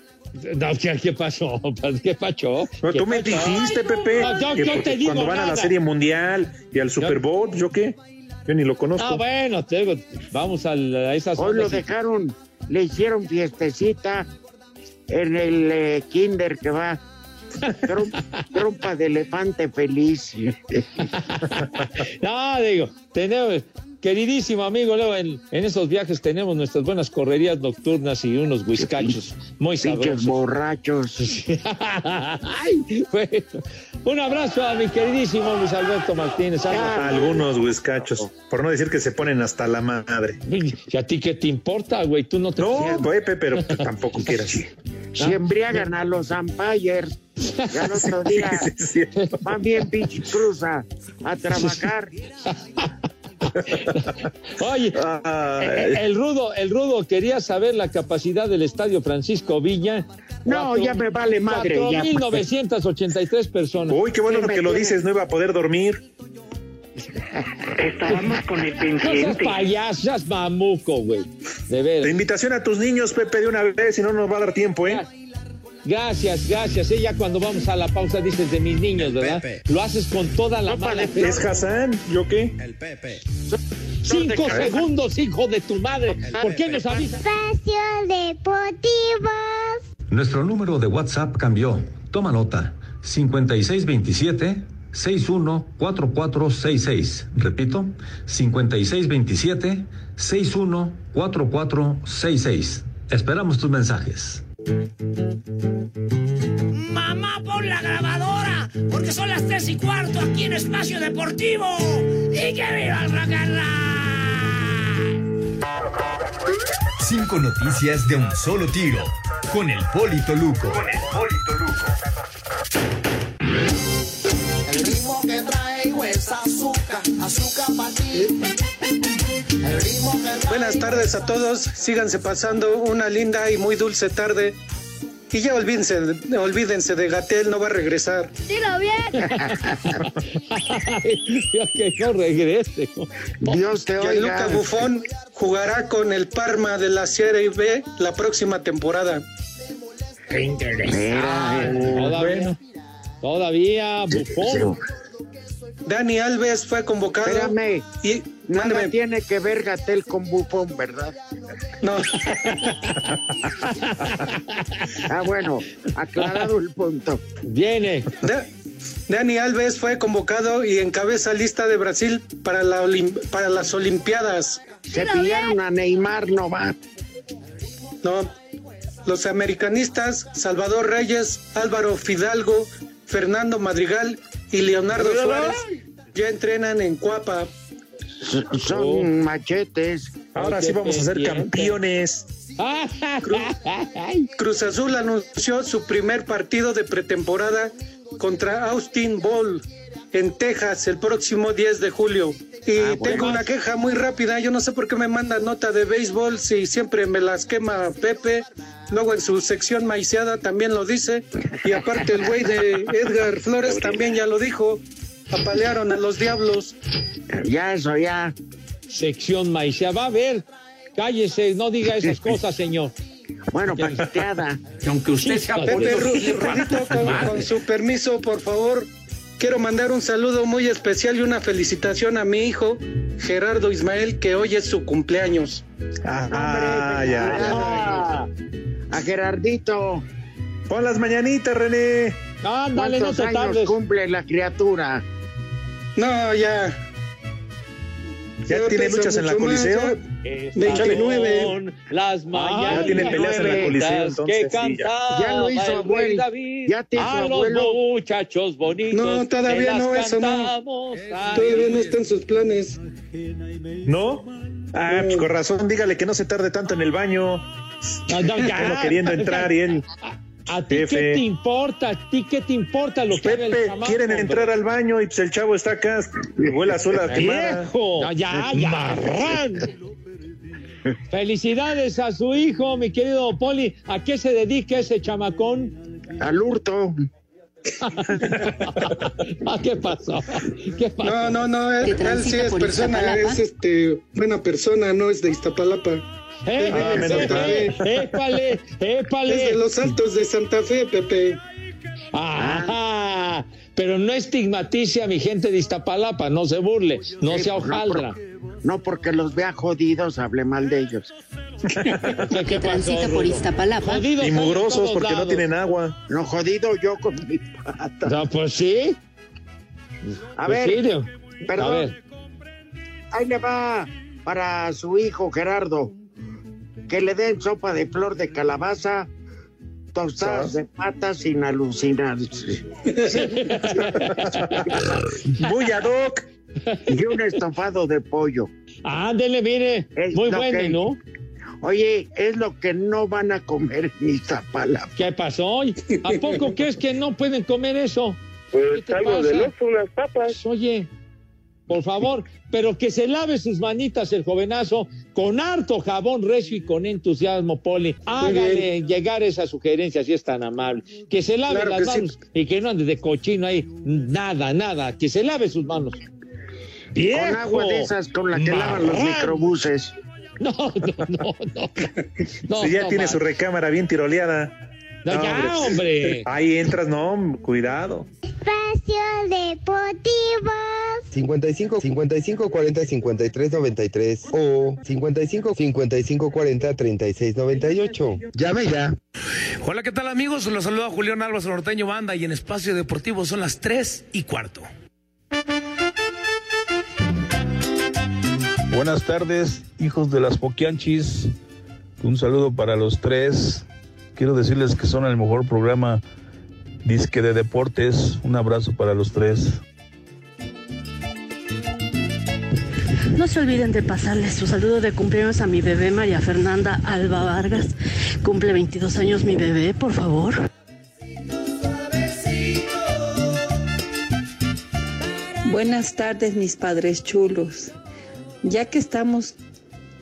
Speaker 5: No, ¿qué, qué pasó? ¿Qué pasó?
Speaker 4: Pero
Speaker 5: ¿Qué
Speaker 4: tú me
Speaker 5: pasó?
Speaker 4: dijiste, Pepe,
Speaker 5: No, yo-
Speaker 4: que
Speaker 5: yo te digo
Speaker 4: cuando van a la
Speaker 5: nada.
Speaker 4: Serie Mundial y al Super Bowl, ¿yo qué? Yo ni lo conozco.
Speaker 5: Ah, bueno, te digo, vamos a, la- a esas
Speaker 2: Hoy lo dejaron, le hicieron fiestecita en el eh, kinder que va. Trom- trompa de elefante feliz.
Speaker 5: No, digo, tenemos, queridísimo amigo, Leo, en, en esos viajes tenemos nuestras buenas correrías nocturnas y unos whiskachos muy
Speaker 2: Pinches
Speaker 5: sabrosos.
Speaker 2: borrachos.
Speaker 5: Ay, bueno, un abrazo a mi queridísimo Luis Alberto Martínez.
Speaker 2: Ah,
Speaker 4: Algunos whiskachos, por no decir que se ponen hasta la madre.
Speaker 5: ¿Y a ti qué te importa, güey? Tú no te...
Speaker 4: No, Pepe, pero tampoco quieras.
Speaker 2: Si embriagan a los umpires, ya el otro día
Speaker 4: Sí, sí, sí.
Speaker 2: van bien pinche cruz a, trabajar.
Speaker 5: Oye, el, el rudo, el rudo quería saber la capacidad del estadio Francisco Villa.
Speaker 2: No, ya me vale madre, ya.
Speaker 5: 4.983 personas.
Speaker 4: Uy, qué bueno que lo dices, no iba a poder dormir.
Speaker 26: Estábamos con el
Speaker 5: No seas
Speaker 26: pendiente.
Speaker 5: payaso, seas mamuco, güey. De veras.
Speaker 4: La invitación a tus niños, Pepe, de una vez, si no nos va a dar tiempo, ¿eh?
Speaker 5: Gracias, gracias. Ella cuando vamos a la pausa dices de mis niños, ¿verdad? Lo haces con toda la mala fe.
Speaker 4: Es Hassan, ¿yo qué?
Speaker 8: El Pepe.
Speaker 5: Cinco segundos, hijo de tu madre. ¿Por qué nos avisas?
Speaker 6: Espacio Deportivo.
Speaker 29: Nuestro número de WhatsApp cambió. Toma nota. 5627 614466. Repito, 5627 614466. Esperamos tus mensajes.
Speaker 24: Mamá, pon la grabadora, porque son las tres y cuarto aquí en Espacio Deportivo. ¡Y que viva el rock!
Speaker 27: Cinco noticias de un solo tiro. Con el Polito Luco.
Speaker 24: El ritmo que traigo es azúcar, azúcar para ti.
Speaker 30: Buenas tardes a todos, síganse pasando una linda y muy dulce tarde. Y ya olvídense, olvídense de Gatel, no va a regresar.
Speaker 6: Dilo bien. [laughs]
Speaker 5: Dios que no regrese.
Speaker 2: Dios te
Speaker 30: Gianluca
Speaker 2: oiga.
Speaker 30: Buffon jugará con el Parma de la Serie B la próxima temporada.
Speaker 26: Qué interesante.
Speaker 5: Todavía, todavía, bufón.
Speaker 30: Dani Alves fue convocado.
Speaker 2: Espérame.
Speaker 30: Y
Speaker 2: Nada
Speaker 30: mándeme.
Speaker 2: tiene que ver Gatel con Bufón, ¿verdad?
Speaker 30: No. [laughs]
Speaker 2: Ah, bueno, aclarado el punto.
Speaker 5: Viene.
Speaker 30: Da- Dani Alves fue convocado y encabeza lista de Brasil para, la olim- para las Olimpiadas.
Speaker 2: Se pillaron a Neymar, no va.
Speaker 30: No. Los americanistas Salvador Reyes, Álvaro Fidalgo, Fernando Madrigal y Leonardo Suárez ya entrenan en Cuapa.
Speaker 2: Son machetes.
Speaker 4: Ahora sí vamos a ser campeones.
Speaker 30: Cruz Azul anunció su primer partido de pretemporada contra Austin Ball en Texas el próximo 10 de julio. Y
Speaker 2: Ah, bueno.
Speaker 30: tengo una queja muy rápida, yo no sé por qué me mandan nota de béisbol si siempre me las quema Pepe. Luego en su sección maiceada también lo dice. Y aparte el güey de Edgar Flores también ya lo dijo. Apalearon a los diablos.
Speaker 2: Ya, eso ya.
Speaker 5: Sección maicea. Va a ver. Cállese, no diga esas cosas, señor.
Speaker 2: Bueno, paqueteada.
Speaker 8: Que aunque usted sea
Speaker 30: Pepe Rudito, con, con su permiso, por favor, quiero mandar un saludo muy especial y una felicitación a mi hijo, Gerardo Ismael, que hoy es su cumpleaños.
Speaker 4: Ah, ya.
Speaker 2: Ah, a Gerardito.
Speaker 4: Pon las mañanitas, René.
Speaker 5: Ándale, no
Speaker 2: ¿Cuántos
Speaker 5: te
Speaker 2: años
Speaker 5: tardes.
Speaker 2: cumple la criatura?
Speaker 30: No, ya.
Speaker 4: Ya tiene luchas en la Coliseo.
Speaker 30: ya.
Speaker 5: Estas
Speaker 30: 29.
Speaker 5: son Las mañanitas
Speaker 4: ya tiene peleas en la Coliseo, entonces, sí, ya.
Speaker 2: lo hizo.
Speaker 5: David
Speaker 2: Ya te hizo,
Speaker 5: a los
Speaker 2: abuelo.
Speaker 5: muchachos bonitos.
Speaker 30: No, todavía no, eso no. Todavía no está en sus planes.
Speaker 4: ¿No? Ah, pues con razón, dígale que no se tarde tanto en el baño.
Speaker 5: No, no, ya.
Speaker 4: Uno queriendo entrar y él. [laughs]
Speaker 5: ¿A ti qué te importa? ¿A ti qué te importa lo que haga el
Speaker 4: Pepe,
Speaker 5: chamaco,
Speaker 4: quieren
Speaker 5: hombre?
Speaker 4: entrar al baño y pues el chavo está acá, huele sola quemada.
Speaker 5: ¡Viejo! No, ya, ya, marrán. Felicidades a su hijo, mi querido Poli. ¿A qué se dedica ese chamacón?
Speaker 2: Al hurto. [laughs]
Speaker 5: Ah, ¿Qué pasó? ¿Qué pasó?
Speaker 30: No, no, no, él, él sí es persona, es este, buena persona, no es de Iztapalapa.
Speaker 5: ¡Eh,
Speaker 4: Ah,
Speaker 30: Santa
Speaker 4: mal.
Speaker 30: Fe.
Speaker 5: épale,
Speaker 30: Es
Speaker 5: épale!
Speaker 30: de los altos de Santa Fe, Pepe.
Speaker 5: Ajá, pero no estigmatice a mi gente de Iztapalapa, no se burle, no
Speaker 2: Sí,
Speaker 5: sea
Speaker 2: pues, no,
Speaker 5: hojaldra.
Speaker 2: por- No porque los vea jodidos, hable mal de ellos.
Speaker 5: ¿Qué, qué
Speaker 31: transita
Speaker 5: pasó,
Speaker 31: por? Iztapalapa.
Speaker 5: Jodidos
Speaker 4: Y mugrosos porque no tienen agua.
Speaker 2: No jodido yo con mi pata.
Speaker 5: No, pues sí.
Speaker 2: A
Speaker 5: Pues
Speaker 2: ver,
Speaker 5: sí,
Speaker 2: perdón.
Speaker 5: A ver.
Speaker 2: ahí le va para su hijo Gerardo. Que le den sopa de flor de calabaza, tostadas de patas sin alucinarse. [laughs]
Speaker 4: Muy ad hoc.
Speaker 2: y un estofado de pollo.
Speaker 5: Ándele, mire,
Speaker 2: Es
Speaker 5: muy bueno,
Speaker 2: que-
Speaker 5: ¿no?
Speaker 2: Oye, es lo que no van a comer en Iztapalapa.
Speaker 5: ¿Qué pasó? ¿A poco crees que no pueden comer eso?
Speaker 23: Pues
Speaker 5: te
Speaker 23: algo
Speaker 5: pasa?
Speaker 23: del oso, unas papas.
Speaker 5: Oye, por favor, pero que se lave sus manitas el jovenazo con harto jabón recio y con entusiasmo, Poli. Hágale llegar esa sugerencia si es tan amable. Que se lave
Speaker 2: Claro
Speaker 5: las
Speaker 2: sí.
Speaker 5: manos y que no ande de cochino ahí. Nada, nada. Que se lave sus manos.
Speaker 2: Con agua de esas con la que lavan los microbuses.
Speaker 5: No, no, no, no. No, [laughs]
Speaker 4: si ya
Speaker 5: no,
Speaker 4: tiene
Speaker 5: man.
Speaker 4: su recámara bien tiroleada.
Speaker 5: No, ya, hombre. [laughs]
Speaker 4: Ahí entras, no, cuidado.
Speaker 6: Espacio Deportivo.
Speaker 31: 55 55 40 53 93 o 55 55 40 36 98. Llame ya.
Speaker 32: Hola, ¿qué tal amigos? Los saluda Julián Álvarez Norteño Banda y en Espacio Deportivo son las 3 y cuarto.
Speaker 33: Buenas tardes, hijos de las Poquianchis. Un saludo para los tres. Quiero decirles que son el mejor programa disque de deportes. Un abrazo para los tres.
Speaker 34: No se olviden de pasarles su saludo de cumpleaños a mi bebé María Fernanda Alba Vargas. Cumple 22 años mi bebé, por favor.
Speaker 35: Buenas tardes, mis padres chulos. Ya que estamos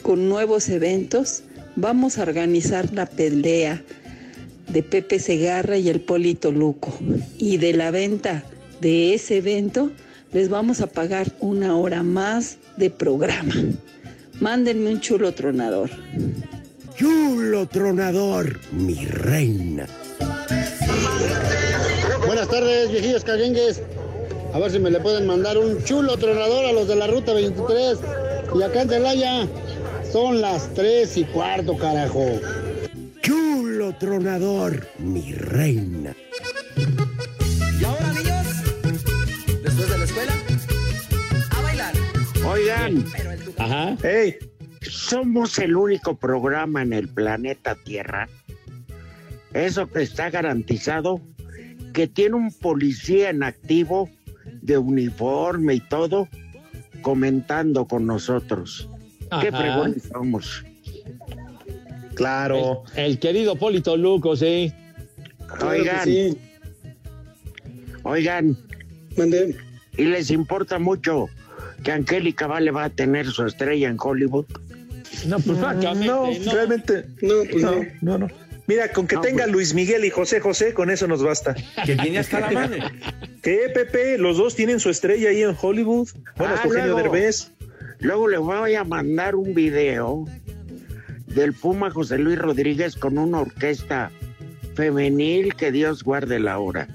Speaker 35: con nuevos eventos, vamos a organizar la pelea de Pepe Segarra y el Polito Luco. Y de la venta de ese evento, les vamos a pagar una hora más de programa. Mándenme un chulo tronador.
Speaker 36: Chulo tronador, mi reina.
Speaker 37: Buenas tardes, viejillos caguengues. A ver si me le pueden mandar un chulo tronador a los de la ruta 23. Y acá en Celaya son las 3 y cuarto, carajo.
Speaker 36: Tronador, mi reina.
Speaker 38: Y ahora, niños, después de la escuela, a bailar.
Speaker 2: Oigan,
Speaker 5: Ajá.
Speaker 2: Hey. somos el único programa en el planeta Tierra. Eso que está garantizado que tiene un policía en activo de uniforme y todo comentando con nosotros. Qué
Speaker 5: Ajá.
Speaker 2: fregones somos.
Speaker 4: Claro.
Speaker 5: El, el querido Polito Luco, sí.
Speaker 2: Oigan, oigan, y les importa mucho que Angélica Vale va a tener su estrella en Hollywood.
Speaker 5: No, pues francamente,
Speaker 4: No,
Speaker 5: no.
Speaker 4: realmente.
Speaker 30: No, pues
Speaker 4: no,
Speaker 30: no.
Speaker 4: no, no. Mira, con que
Speaker 2: No,
Speaker 4: tenga
Speaker 2: pues.
Speaker 4: Luis Miguel y José José, con eso nos basta.
Speaker 32: Que tiene hasta la mano. [laughs]
Speaker 4: ¿Qué, Pepe? Los dos tienen su estrella ahí en Hollywood. Bueno,
Speaker 2: Ah,
Speaker 4: Eugenio
Speaker 2: luego.
Speaker 4: Derbez.
Speaker 2: Luego le voy a mandar un video del Puma José Luis Rodríguez con una orquesta femenil que Dios guarde la hora.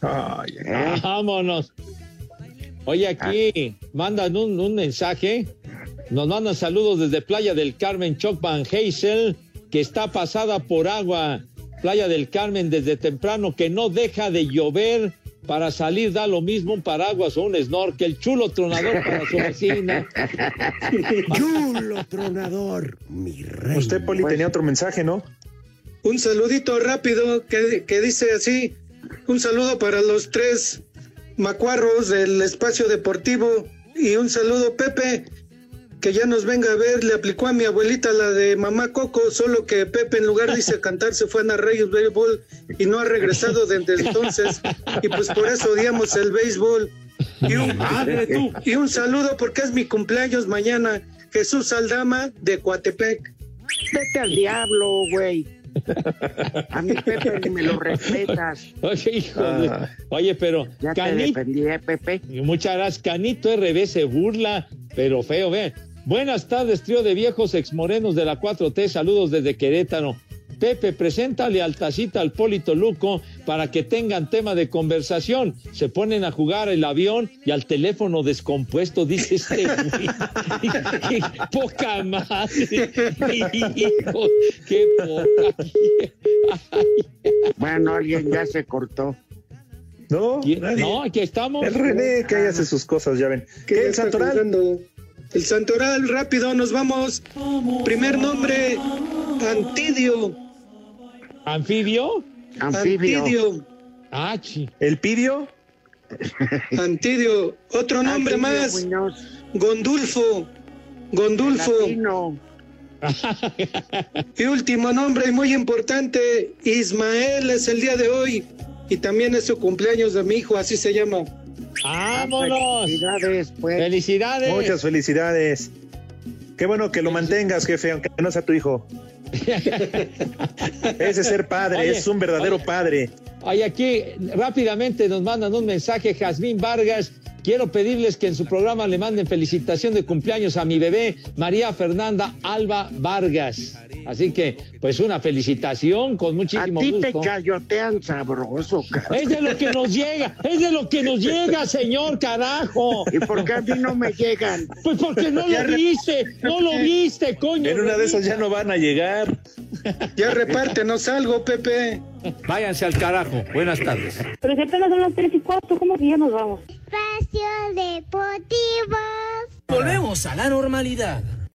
Speaker 4: Ay,
Speaker 2: ¿Eh?
Speaker 5: Vámonos. Oye, aquí mandan un, un mensaje. Nos mandan saludos desde Playa del Carmen, Choc Van Hazel, que está pasada por agua. Playa del Carmen desde temprano, que no deja de llover. Para salir da lo mismo un paraguas o un snorkel. Chulo tronador para su vecina. [laughs]
Speaker 36: Chulo tronador, mi reina.
Speaker 4: Usted, Poli, tenía otro mensaje, ¿no?
Speaker 30: Un saludito rápido que, que dice así. Un saludo para los tres macuarros del espacio deportivo. Y un saludo, Pepe, que ya nos venga a ver. Le aplicó a mi abuelita la de mamá Coco, solo que Pepe en lugar dice [laughs] cantar se fue a narrar el béisbol y no ha regresado desde entonces. Y pues por eso odiamos el béisbol. Y un,
Speaker 32: Madre tú. [laughs]
Speaker 30: y un saludo porque es mi cumpleaños mañana. Jesús Aldama de Coatepec.
Speaker 2: Vete al diablo, güey. A mi Pepe ni me lo respetas. [laughs]
Speaker 5: Oye, hijo de-
Speaker 4: Ah.
Speaker 5: Oye, pero
Speaker 2: Ya te
Speaker 5: Canito,
Speaker 2: defendí, ¿eh, Pepe.
Speaker 5: muchas gracias. Canito RB se burla, pero feo, ve. Buenas tardes, trío de viejos exmorenos de la 4T. Saludos desde Querétaro. Pepe, preséntale al tacita al Polito Luco para que tengan tema de conversación. Se ponen a jugar el avión y al teléfono descompuesto, dice este güey. [laughs] Poca madre. Hijo, qué poca.
Speaker 2: Bueno, alguien ya se cortó.
Speaker 4: No.
Speaker 5: No, aquí estamos.
Speaker 4: El René, que ahí hace sus cosas, ya ven.
Speaker 30: que
Speaker 4: ¿Qué,
Speaker 30: ya
Speaker 4: el
Speaker 30: está
Speaker 4: Santoral?
Speaker 30: El Santoral, rápido, nos vamos. Primer nombre, Antidio.
Speaker 5: ¿Anfibio?
Speaker 2: Anfibio.
Speaker 30: Antidio.
Speaker 5: Ah, chi.
Speaker 4: ¿El Pidio?
Speaker 30: Antidio. Otro nombre
Speaker 2: Antidio
Speaker 30: más,
Speaker 2: Muñoz.
Speaker 30: Gondulfo. Gondulfo. [laughs] Y último nombre y muy importante, Ismael es el día de hoy. Y también es su cumpleaños de mi hijo, así se llama.
Speaker 5: ¡Vámonos!
Speaker 2: Felicidades, pues.
Speaker 5: ¡Felicidades!
Speaker 4: Muchas felicidades. Qué bueno que lo mantengas, jefe, aunque no sea tu hijo. [laughs] Ese es ser padre,
Speaker 5: Oye,
Speaker 4: es un verdadero
Speaker 5: oye.
Speaker 4: padre.
Speaker 5: Oye, aquí rápidamente nos mandan un mensaje, Jazmín Vargas. Quiero pedirles que en su programa le manden felicitación de cumpleaños a mi bebé, María Fernanda Alba Vargas. Así que, pues una felicitación con
Speaker 2: A
Speaker 5: muchísimo
Speaker 2: ti te
Speaker 5: gusto.
Speaker 2: chayotean sabroso, cabrón.
Speaker 5: Es de lo que nos llega, es de lo que nos llega, señor, carajo.
Speaker 2: ¿Y por qué a mí no me llegan?
Speaker 5: Pues porque no
Speaker 4: Ya
Speaker 5: lo viste, no lo viste, coño.
Speaker 4: En una de esas ya no van a llegar.
Speaker 30: Ya repártenos algo, Pepe.
Speaker 5: Váyanse al carajo. Buenas tardes.
Speaker 34: Pero si apenas son las 3 y 4, ¿cómo que ya nos vamos?
Speaker 6: Espacio Deportivo.
Speaker 38: Volvemos a la normalidad.